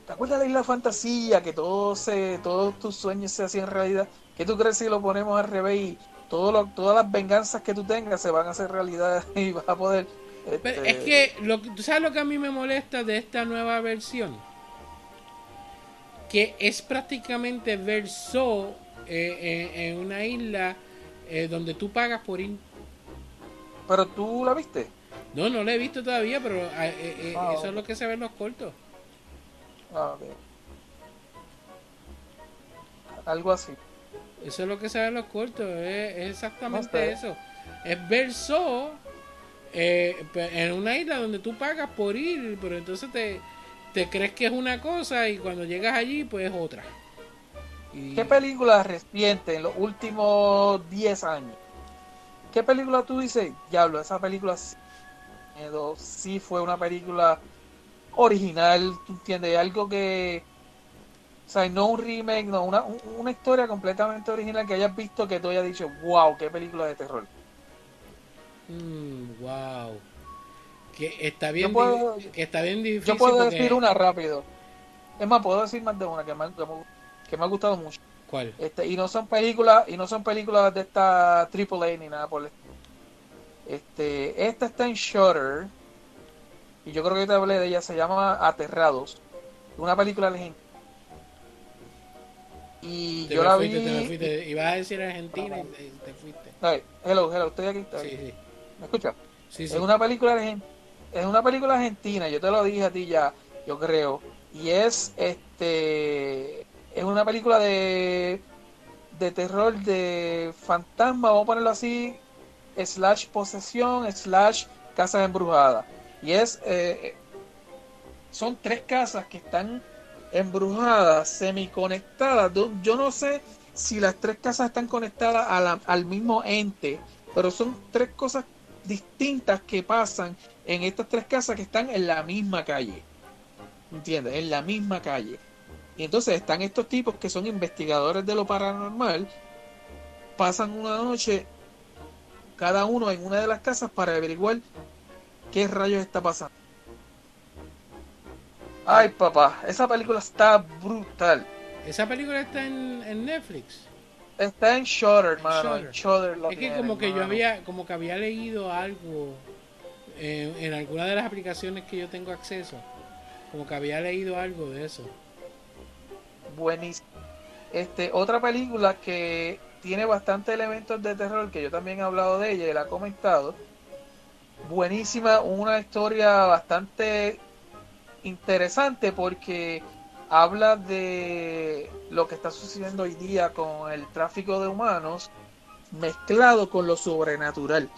¿Te acuerdas de la isla fantasía? Que todo se, todos tus sueños se hacían realidad. ¿Qué tú crees si lo ponemos al revés y todo lo- todas las venganzas que tú tengas se van a hacer realidad y vas a poder... Pero este, es que, lo, ¿tú sabes lo que a mí me molesta de esta nueva versión? Que es prácticamente verso eh, en, en una isla eh, donde tú pagas por ir. Pero tú la viste. No, no lo he visto todavía, pero eh, eh, eh, Ah, eso es lo que se ve en los cortos. Ah, ok. Algo así. Eso es lo que se ve en los cortos, es, es exactamente No sé. eso. Es verso eh, en una isla donde tú pagas por ir, pero entonces te, te crees que es una cosa y cuando llegas allí, pues es otra. ¿Qué película reciente en los últimos 10 años? ¿Qué película tú dices? Diablo, esa película sí, fue una película original, ¿tú entiendes? Algo que... O sea, no un remake, no, una, un- una historia completamente original que hayas visto que tú hayas dicho, wow, qué película de terror. Mm, wow. Que está bien, puedo- que está bien difícil. Yo puedo porque- decir una rápido. Es más, puedo decir más de una que me, ha- que me- que me ha gustado mucho. ¿Cuál? Este, y no son películas, y no son películas de esta AAA ni nada por el estilo. Este, esta está en Shutter. Y yo creo que te hablé de ella, se llama Aterrados. Una película legendaria. Y Te yo la fuiste, vi. te fuiste. Ibas a decir Argentina y te, te fuiste. Ay, hello, hello, estoy aquí. estoy Sí, aquí. sí. ¿Me escuchas? Sí, sí. Es una película es una película argentina, yo te lo dije a ti ya, yo creo. Y es este es una película de de terror de fantasma, vamos a ponerlo así, slash posesión, slash casas embrujadas. Y es eh, son tres casas que están embrujadas, semiconectadas. Yo no sé si las tres casas están conectadas a la- al mismo ente, pero son tres cosas distintas que pasan en estas tres casas que están en la misma calle. ¿Entiendes? En la misma calle. Y entonces están estos tipos que son investigadores de lo paranormal, pasan una noche cada uno en una de las casas para averiguar ¿Qué rayos está pasando? Ay, papá, esa película está brutal. Esa película está en, en Netflix. Está en Shudder, hermano. Shudder. En Shudder lo Es que tiene, como que yo había, como que había leído algo eh, en alguna de las aplicaciones que yo tengo acceso. Como que había leído algo de eso. buenísimo. Este, otra película que tiene bastantes elementos de terror, que yo también he hablado de ella y la he comentado. Buenísima, una historia bastante interesante porque habla de lo que está sucediendo hoy día con el tráfico de humanos mezclado con lo sobrenatural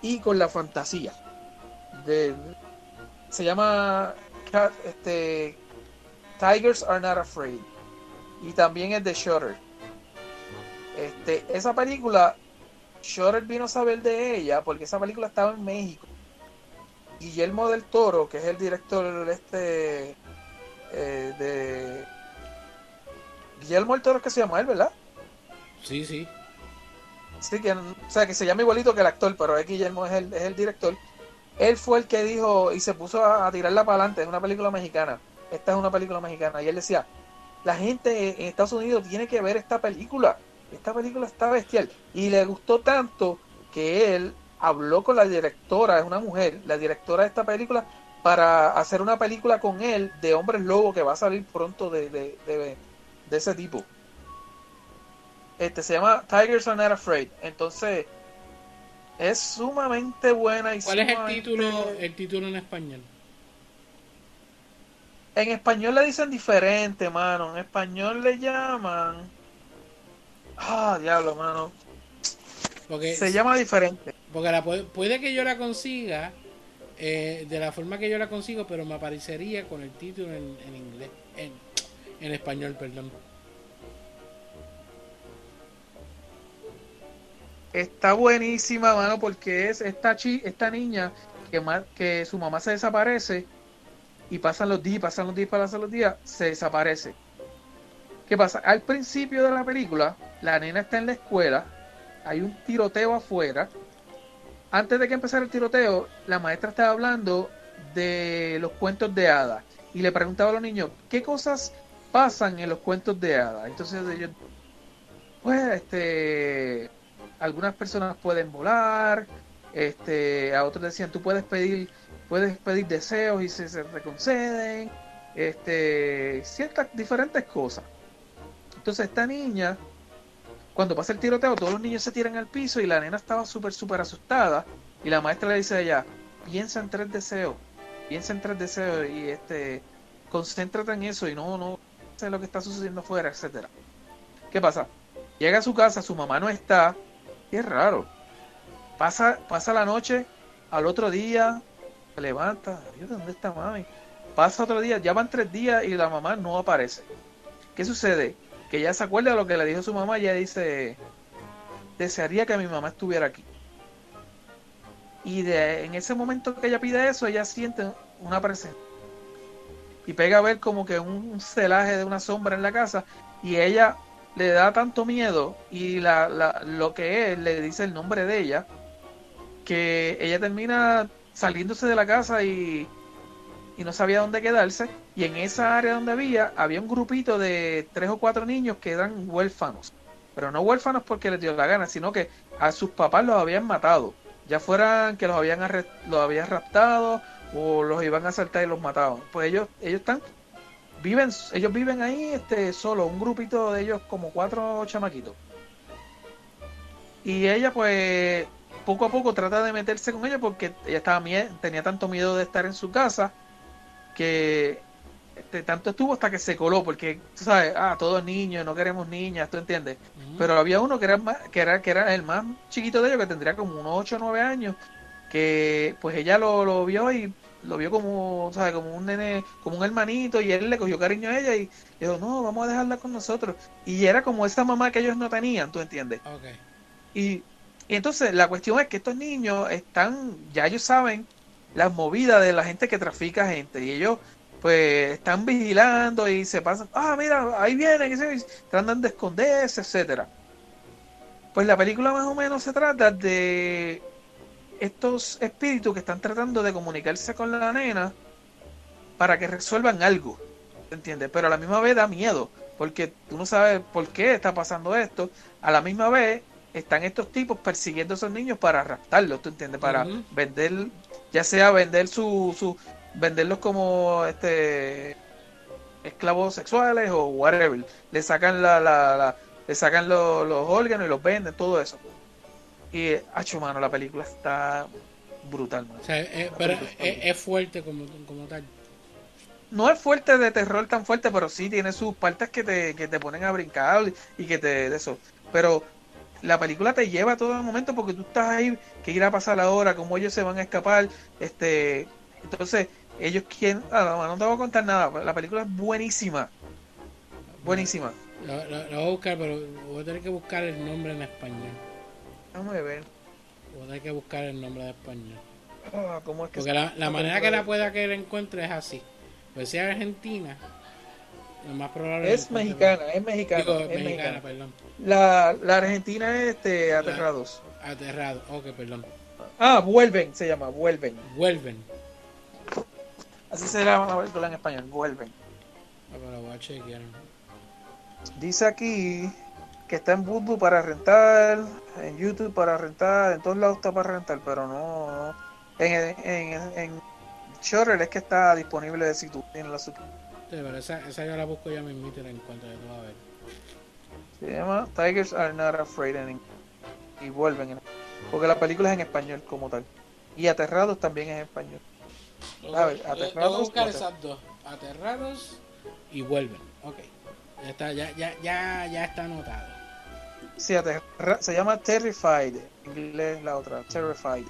y con la fantasía. Se llama este, Tigers Are Not Afraid y también es de Shutter. Este, esa película, Shutter vino a saber de ella porque esa película estaba en México. Guillermo del Toro, que es el director este eh, de Guillermo del Toro es que se llama él, ¿verdad? Sí, sí. Sí, que, o sea, que se llama igualito que el actor, pero es Guillermo es el, es el director. Él fue el que dijo y se puso a, a tirarla para adelante. Es una película mexicana. Esta es una película mexicana. Y él decía, la gente en Estados Unidos tiene que ver esta película. Esta película está bestial. Y le gustó tanto que él habló con la directora, es una mujer, la directora de esta película, para hacer una película con él de hombres lobo que va a salir pronto de, de, de, de ese tipo. Este se llama Tigers Are Not Afraid. Entonces, es sumamente buena y ¿Cuál es el título, el título en español? En español le dicen diferente, mano. En español le llaman. Ah, diablo, mano. Porque, Se llama diferente. porque la puede, puede que yo la consiga eh, de la forma que yo la consigo, pero me aparecería con el título en, en inglés, en, en español, perdón. Está buenísima, mano, porque es esta chi, esta niña que, que su mamá se desaparece y pasan los días, pasan los días, pasan los días, se desaparece. ¿Qué pasa? Al principio de la película, la nena está en la escuela, hay un tiroteo afuera. Antes de que empezara el tiroteo, la maestra estaba hablando de los cuentos de hadas y le preguntaba a los niños, ¿qué cosas pasan en los cuentos de hadas? Entonces ellos, pues, este, algunas personas pueden volar, este, a otros decían, tú puedes pedir, puedes pedir deseos y se, se te conceden, este, ciertas diferentes cosas. Entonces esta niña, cuando pasa el tiroteo, todos los niños se tiran al piso y la nena estaba súper, súper asustada. Y la maestra le dice a ella, piensa en tres deseos, piensa en tres deseos y este, concéntrate en eso y no, no sé lo que está sucediendo afuera, etcétera. ¿Qué pasa? Llega a su casa, su mamá no está, y es raro. Pasa, pasa la noche, al otro día se levanta, Dios, ¿dónde está mami? Pasa otro día, ya van tres días y la mamá no aparece. ¿Qué sucede? Que ella se acuerda de lo que le dijo su mamá y ella dice, desearía que mi mamá estuviera aquí. Y de, en ese momento que ella pide eso, ella siente una presencia. Y pega a ver como que un celaje de una sombra en la casa y ella le da tanto miedo y la, la- lo que es, le dice el nombre de ella, que ella termina saliéndose de la casa y, y no sabía dónde quedarse. Y en esa área donde había, había un grupito de tres o cuatro niños que eran huérfanos. Pero no huérfanos porque les dio la gana, sino que a sus papás los habían matado. Ya fueran que los habían, los habían raptado o los iban a asaltar y los mataban. Pues ellos, ellos están viven ellos viven ahí este solo un grupito de ellos como cuatro chamaquitos y ella pues poco a poco trata de meterse con ellos porque ella estaba tenía tanto miedo de estar en su casa que este, tanto estuvo hasta que se coló porque tú sabes ah todos niños no queremos niñas tú entiendes. Pero había uno que era más, que era que era el más chiquito de ellos que tendría como unos 8 o 9 años que pues ella lo, lo vio y lo vio como ¿sabes? como un nene como un hermanito y él le cogió cariño a ella y dijo no vamos a dejarla con nosotros y era como esa mamá que ellos no tenían tú entiendes y entonces la cuestión es que estos niños están, ya ellos saben las movidas de la gente que trafica gente y ellos pues están vigilando y se pasan, ah mira, ahí vienen y se tratan de esconderse, etcétera. Pues la película más o menos se trata de estos espíritus que están tratando de comunicarse con la nena para que resuelvan algo, ¿entiendes? Pero a la misma vez da miedo, porque tú no sabes por qué está pasando esto. A la misma vez están estos tipos persiguiendo a esos niños para raptarlos, ¿tú entiendes? Para vender, ya sea vender su, su venderlos como este esclavos sexuales o whatever. Le sacan la, la, la- le sacan lo- los órganos y los venden, todo eso. Y hacho mano, la película está brutal, mano. O sea, eh, pero es, es fuerte como, como tal. No es fuerte de terror tan fuerte, pero sí tiene sus partes que te, que te ponen a brincar y que te de eso. Pero la película te lleva a todo el momento porque tú estás ahí, que irá a pasar ahora, cómo ellos se van a escapar, este, entonces ellos quieren, ah, no, no te voy a contar nada, la película es buenísima, buenísima. Lo, lo- lo voy a buscar, pero voy a tener que buscar el nombre en español. Déjame ver, Voy a tener que buscar el nombre de español. ah, cómo es que Porque la, la manera que la pueda que la encuentre es así. Pues si es argentina, lo más probable es la mexicana, es mexicana, Digo, es mexicana, mexicana. perdón. La, la argentina es este, Aterrados. Aterrado. Ok, perdón. Ah, vuelven, se llama, vuelven. Vuelven. Así se llama la película en español, vuelven. Ah, pero voy a chequear. Dice aquí que está en Vudu para rentar, en YouTube para rentar, en todos lados está para rentar, pero no. En, en, en, Shutter es que está disponible si tú tienes la sub. Sí, pero esa, esa yo la busco ya mismito y la encuentro de todo a ver. Se llama Tigers Are Not Afraid en- y vuelven. en- porque la película es en español como tal. Y Aterrados también es en español. A ver, Eh, eh, aterrados, buscar esas dos. Aterrados y vuelven. Ok. Ya está, ya, ya, ya, ya está anotado. Sí, aterra- se llama Terrified. En inglés la otra, Terrified.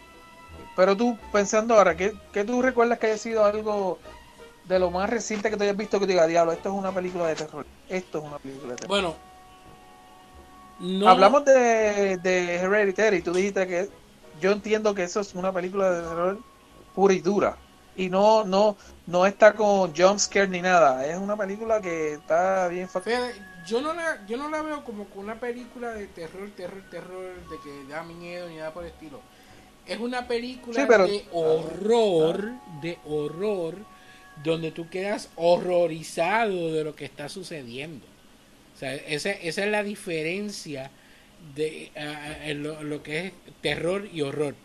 Pero tú, pensando ahora, ¿qué, qué tú recuerdas que haya sido algo de lo más reciente que te hayas visto que te diga, diablo, esto es una película de terror? Esto es una película de terror. Bueno. No, Hablamos de, de Hereditary, tú dijiste que yo entiendo que eso es una película de terror pura y dura. Y no, no, no está con jump scare ni nada. Es una película que está bien Fíjate, yo no la, yo no la veo como una película de terror, terror, terror, de que da miedo ni nada por el estilo. Es una película Sí, pero- de horror, de horror, donde tú quedas horrorizado de lo que está sucediendo. Sea, esa, esa es la diferencia de en lo, lo que es terror y horror.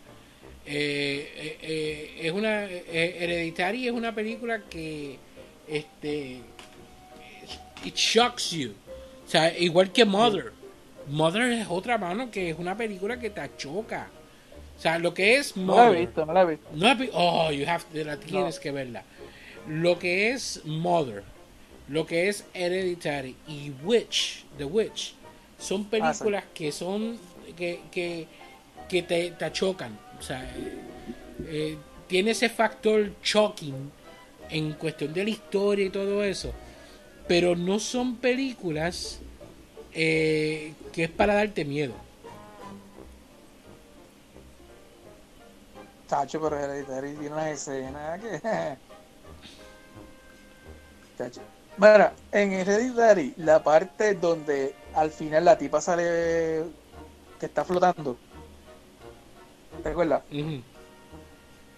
Eh, eh, eh, es una eh, Hereditary es una película que este it shocks you. O sea, igual que Mother. Mother es otra mano que es una película que te choca. O sea, lo que es No la he Mother. visto, no la he visto. No oh, you have to- la tienes que verla. Lo que es Mother, lo que es Hereditary y Witch, The Witch, son películas que son que, que, que te, te chocan. O sea, eh, eh, tiene ese factor shocking en cuestión de la historia y todo eso. Pero no son películas eh, que es para darte miedo. Chacho, pero Hereditary tiene unas escenas que. Chacho. Mira, en Hereditary, la parte donde al final la tipa sale que está flotando. ¿Te acuerdas?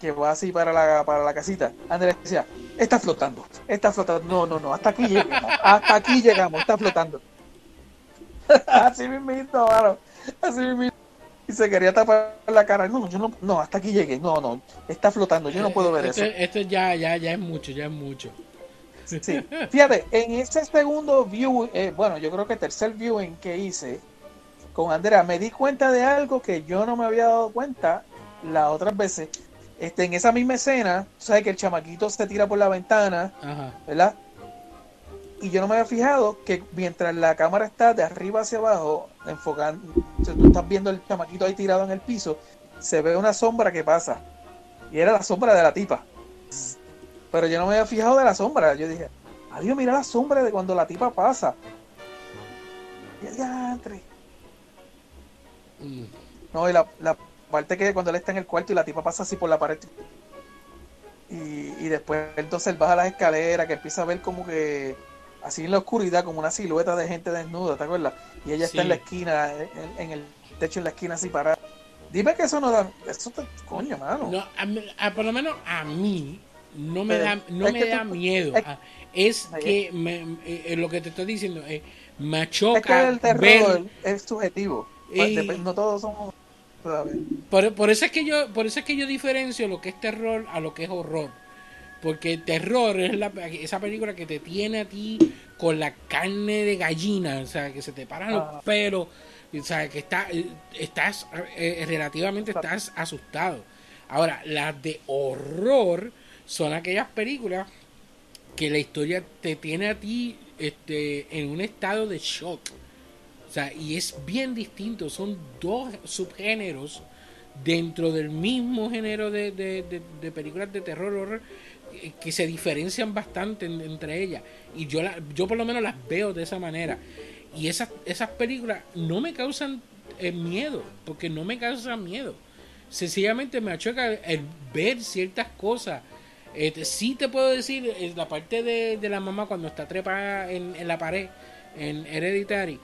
Que va así para la, para la casita. Andrés decía, está flotando, está flotando. No, no, no, hasta aquí llegamos. Hasta aquí llegamos, está flotando. así mismito, mano. Así mismito. Y se quería tapar la cara. No, yo no, no, hasta aquí llegué. No, no, está flotando. Yo no puedo ver eso. Esto ya, ya, ya es mucho, ya es mucho. Sí. Fíjate, en ese segundo view, eh, bueno, yo creo que tercer viewing que hice con Andrea, me di cuenta de algo que yo no me había dado cuenta las otras veces. Este, en esa misma escena, sabes que el chamaquito se tira por la ventana, Ajá. ¿verdad? Y yo no me había fijado que mientras la cámara está de arriba hacia abajo, enfocando, o sea, tú estás viendo el chamaquito ahí tirado en el piso, se ve una sombra que pasa. Y era la sombra de la tipa. Pero yo no me había fijado de la sombra. Yo dije, adiós, mira la sombra de cuando la tipa pasa. Y el diantre. Mm. No, y la, la parte que cuando él está en el cuarto y la tipa pasa así por la pared. Y, y después entonces él baja las escaleras, que empieza a ver como que así en la oscuridad, como una silueta de gente desnuda, ¿te acuerdas? Y ella Sí. está en la esquina, en, en el techo en la esquina así parada. Dime que eso no da. Eso te. Coño, mano. No, a a- por lo menos a mí no me Eh, da, no me da miedo. es- Ah, que me- eh, eh, lo que te estoy diciendo eh, me es que el terror ver es subjetivo. Y- Dep- No todos somos. Por, por eso es que yo por eso es que yo diferencio lo que es terror a lo que es horror porque terror es la, esa película que te tiene a ti con la carne de gallina o sea que se te paran los Ah. pelos o sea que está, estás eh, relativamente estás asustado ahora las de horror son aquellas películas que la historia te tiene a ti este en un estado de shock o sea, y es bien distinto, son dos subgéneros dentro del mismo género de, de- de- películas de terror horror eh, que se diferencian bastante en- entre ellas. Y yo, la, yo por lo menos las veo de esa manera. Y esas, esas películas no me causan eh, miedo, porque no me causan miedo. Sencillamente me achoca el ver ciertas cosas. Este, sí te puedo decir, la parte de, la mamá cuando está trepada en, la pared, en Hereditary,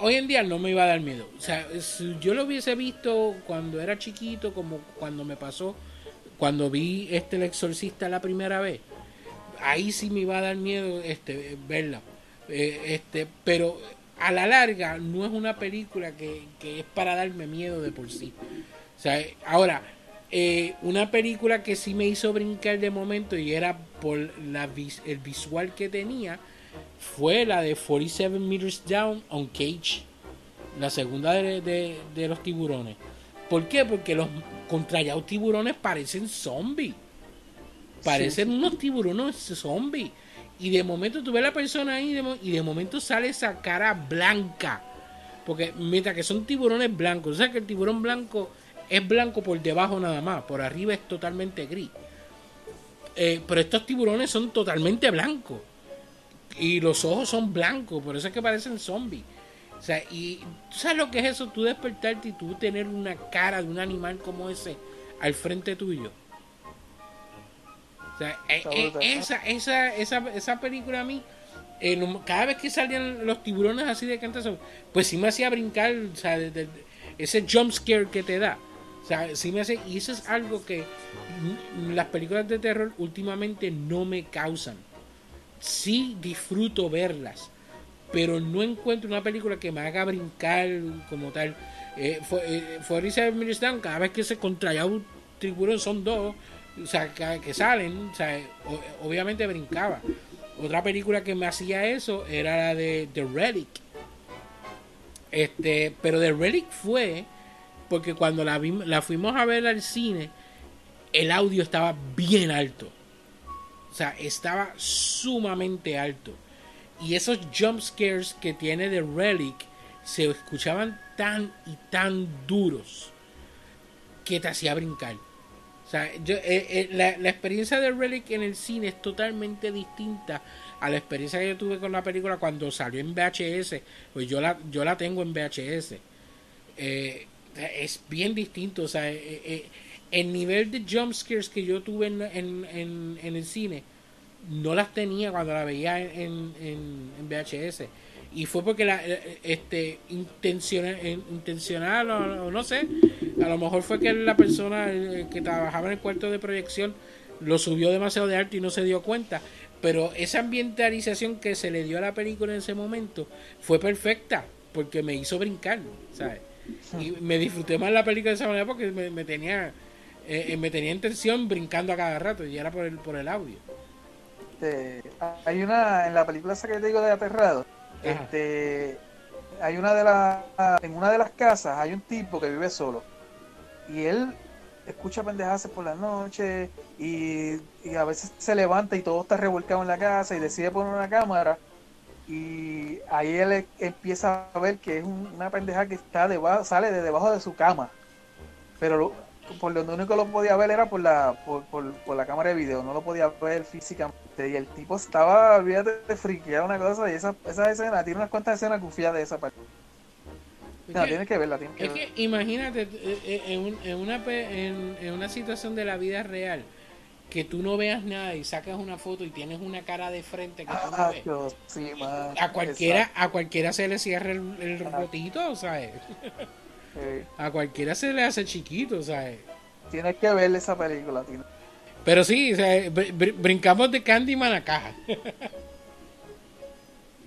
hoy en día no me iba a dar miedo. O sea, si yo lo hubiese visto cuando era chiquito, como cuando me pasó, cuando vi este El Exorcista la primera vez, ahí sí me iba a dar miedo este verla. Eh, este, pero a la larga no es una película que, que es para darme miedo de por sí. O sea, ahora, eh, una película que sí me hizo brincar de momento y era por la vis- el visual que tenía fue la de 47 Meters Down on Cage, la segunda de, de- de los tiburones. ¿Por qué? Porque los contrallados tiburones parecen zombies. Parecen unos tiburones zombies. Y de momento tú ves la persona ahí de y de momento sale esa cara blanca. Porque mientras que son tiburones blancos, o sea que el tiburón blanco es blanco por debajo nada más, por arriba es totalmente gris. Eh, pero estos tiburones son totalmente blancos. Y los ojos son blancos, por eso es que parecen zombies. O sea, y ¿tú sabes lo que es eso? Tú despertarte y tú tener una cara de un animal como ese al frente tuyo. O sea, eh, eh, esa, esa, esa, esa película a mí, eh, cada vez que salían los tiburones así de cantazo, pues sí me hacía brincar, o sea, de- de- de- ese jump scare que te da. O sea, sí me hace, y eso es algo que las películas de terror últimamente no me causan. Sí disfruto verlas, pero no encuentro una película que me haga brincar como tal. Eh, fue, eh, cada vez que se contraía un tiburón son dos, o sea, que, que salen, o sea, obviamente brincaba. Otra película que me hacía eso era la de The Relic. Este, pero The Relic fue porque cuando la, vim- la fuimos a ver al cine, el audio estaba bien alto. O sea, estaba sumamente alto. Y esos jump scares que tiene The Relic se escuchaban tan y tan duros que te hacía brincar. O sea, yo, eh, eh, la, la experiencia de Relic en el cine es totalmente distinta a la experiencia que yo tuve con la película cuando salió en VHS. Pues yo la, yo la tengo en VHS. Eh, es bien distinto. O sea, eh, eh, el nivel de jump scares que yo tuve en, en, en, el cine no las tenía cuando la veía en, VHS. Y fue porque la, eh, este intencional, intencional o, o no sé, a lo mejor fue que la persona que trabajaba en el cuarto de proyección lo subió demasiado de alto y no se dio cuenta. Pero esa ambientalización que se le dio a la película en ese momento fue perfecta porque me hizo brincar, ¿sabes? Y me disfruté más la película de esa manera porque me, me tenía eh, eh, me tenía en tensión brincando a cada rato y era por el, por el audio. Este, hay una, en la película esa que te digo de Aterrado, Ajá. este, hay una de las, en una de las casas hay un tipo que vive solo y él escucha pendejadas por la noche y, y a veces se levanta y todo está revolcado en la casa y decide poner una cámara y ahí él e- empieza a ver que es un- una pendeja que está debajo, sale de debajo de su cama pero lo- por donde único lo podía ver era por la por, por, por la cámara de video, no lo podía ver físicamente. Y el tipo estaba, olvídate de friquear una cosa, y esa, esa escena, tiene unas cuantas escenas confiadas de esa parte. Es No, que- tienes que verla, tienes que Es verla. que imagínate eh, eh, en, un- en una, en, en una situación de la vida real que tú no veas nada y sacas una foto y tienes una cara de frente que tú no Ah, ves. Dios, sí, man. A cualquiera, Exacto. a cualquiera se le cierra el, el rotito, ¿sabes? Eh, A cualquiera se le hace chiquito, ¿sabes? tienes que ver esa película, tienes- Pero sí, o sea, br- br- brincamos de Candyman a caja.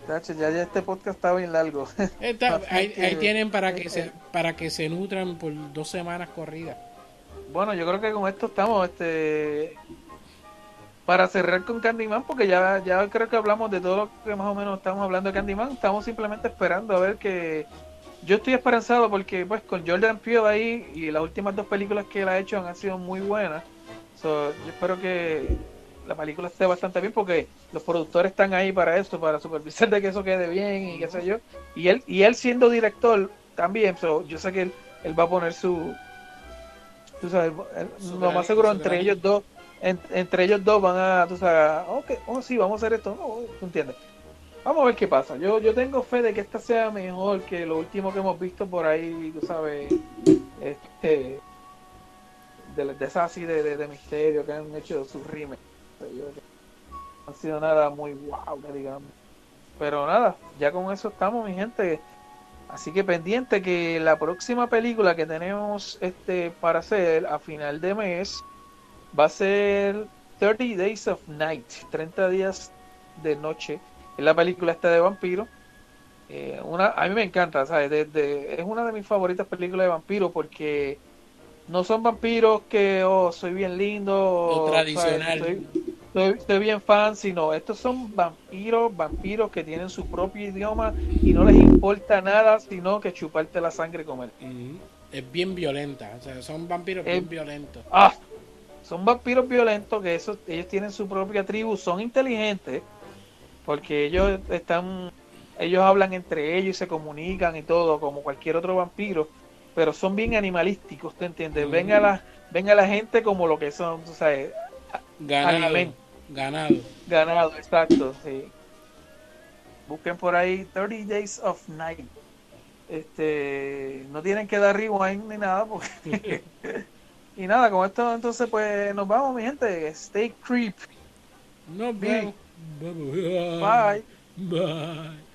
Ya, ya este podcast está bien largo. Está- ahí, que- ahí tienen para que se para que se nutran por dos semanas corridas. Bueno, yo creo que con esto estamos, este, para cerrar con Candyman, porque ya, ya creo que hablamos de todo lo que más o menos estamos hablando de Candyman, estamos simplemente esperando a ver que, yo estoy esperanzado porque pues con Jordan Peele ahí y las últimas dos películas que él ha hecho han sido muy buenas, So, yo espero que la película esté bastante bien porque los productores están ahí para eso, para supervisar de que eso quede bien y qué sé yo, y él, y él siendo director también, so, yo sé que él, él va a poner su tú sabes, Su lo más seguro entre ellos dos, en- entre ellos dos van a, tú sabes, ok, oh sí, vamos a hacer esto, no, tú entiendes. Vamos a ver qué pasa. Yo, yo tengo fe de que esta sea mejor que lo último que hemos visto por ahí, tú sabes, este, de, de esas así de, de, de misterio que han hecho sus remakes. Yo- No han sido nada muy wow, digamos. Pero nada, ya con eso estamos, mi gente. Así que pendiente que la próxima película que tenemos este para hacer a final de mes va a ser 30 Days of Night, 30 días de noche. Es la película esta de vampiro. Eh, una, a mí me encanta, ¿sabes? Es una de mis favoritas películas de vampiro porque no son vampiros que, oh, soy bien lindo. O, tradicional. ¿sabes? Soy- soy bien fan, sino estos son vampiros, vampiros que tienen su propio idioma y no les importa nada sino que chuparte la sangre y comer. Es bien violenta, o sea, son vampiros bien violentos. Ah, son vampiros violentos que esos, ellos tienen su propia tribu, son inteligentes porque ellos están, ellos hablan entre ellos y se comunican y todo como cualquier otro vampiro, pero son bien animalísticos, ¿te entiendes? Ujú. Ven a la, ven a la gente como lo que son, tú sabes, Ganado. alimento. Ganado. ganado, exacto, sí. Busquen por ahí 30 Days of Night. Este, no tienen que dar rewind ni nada porque y nada, con esto entonces pues nos vamos, mi gente. Stay creep. Nos vemos. Bye. Bye. Bye.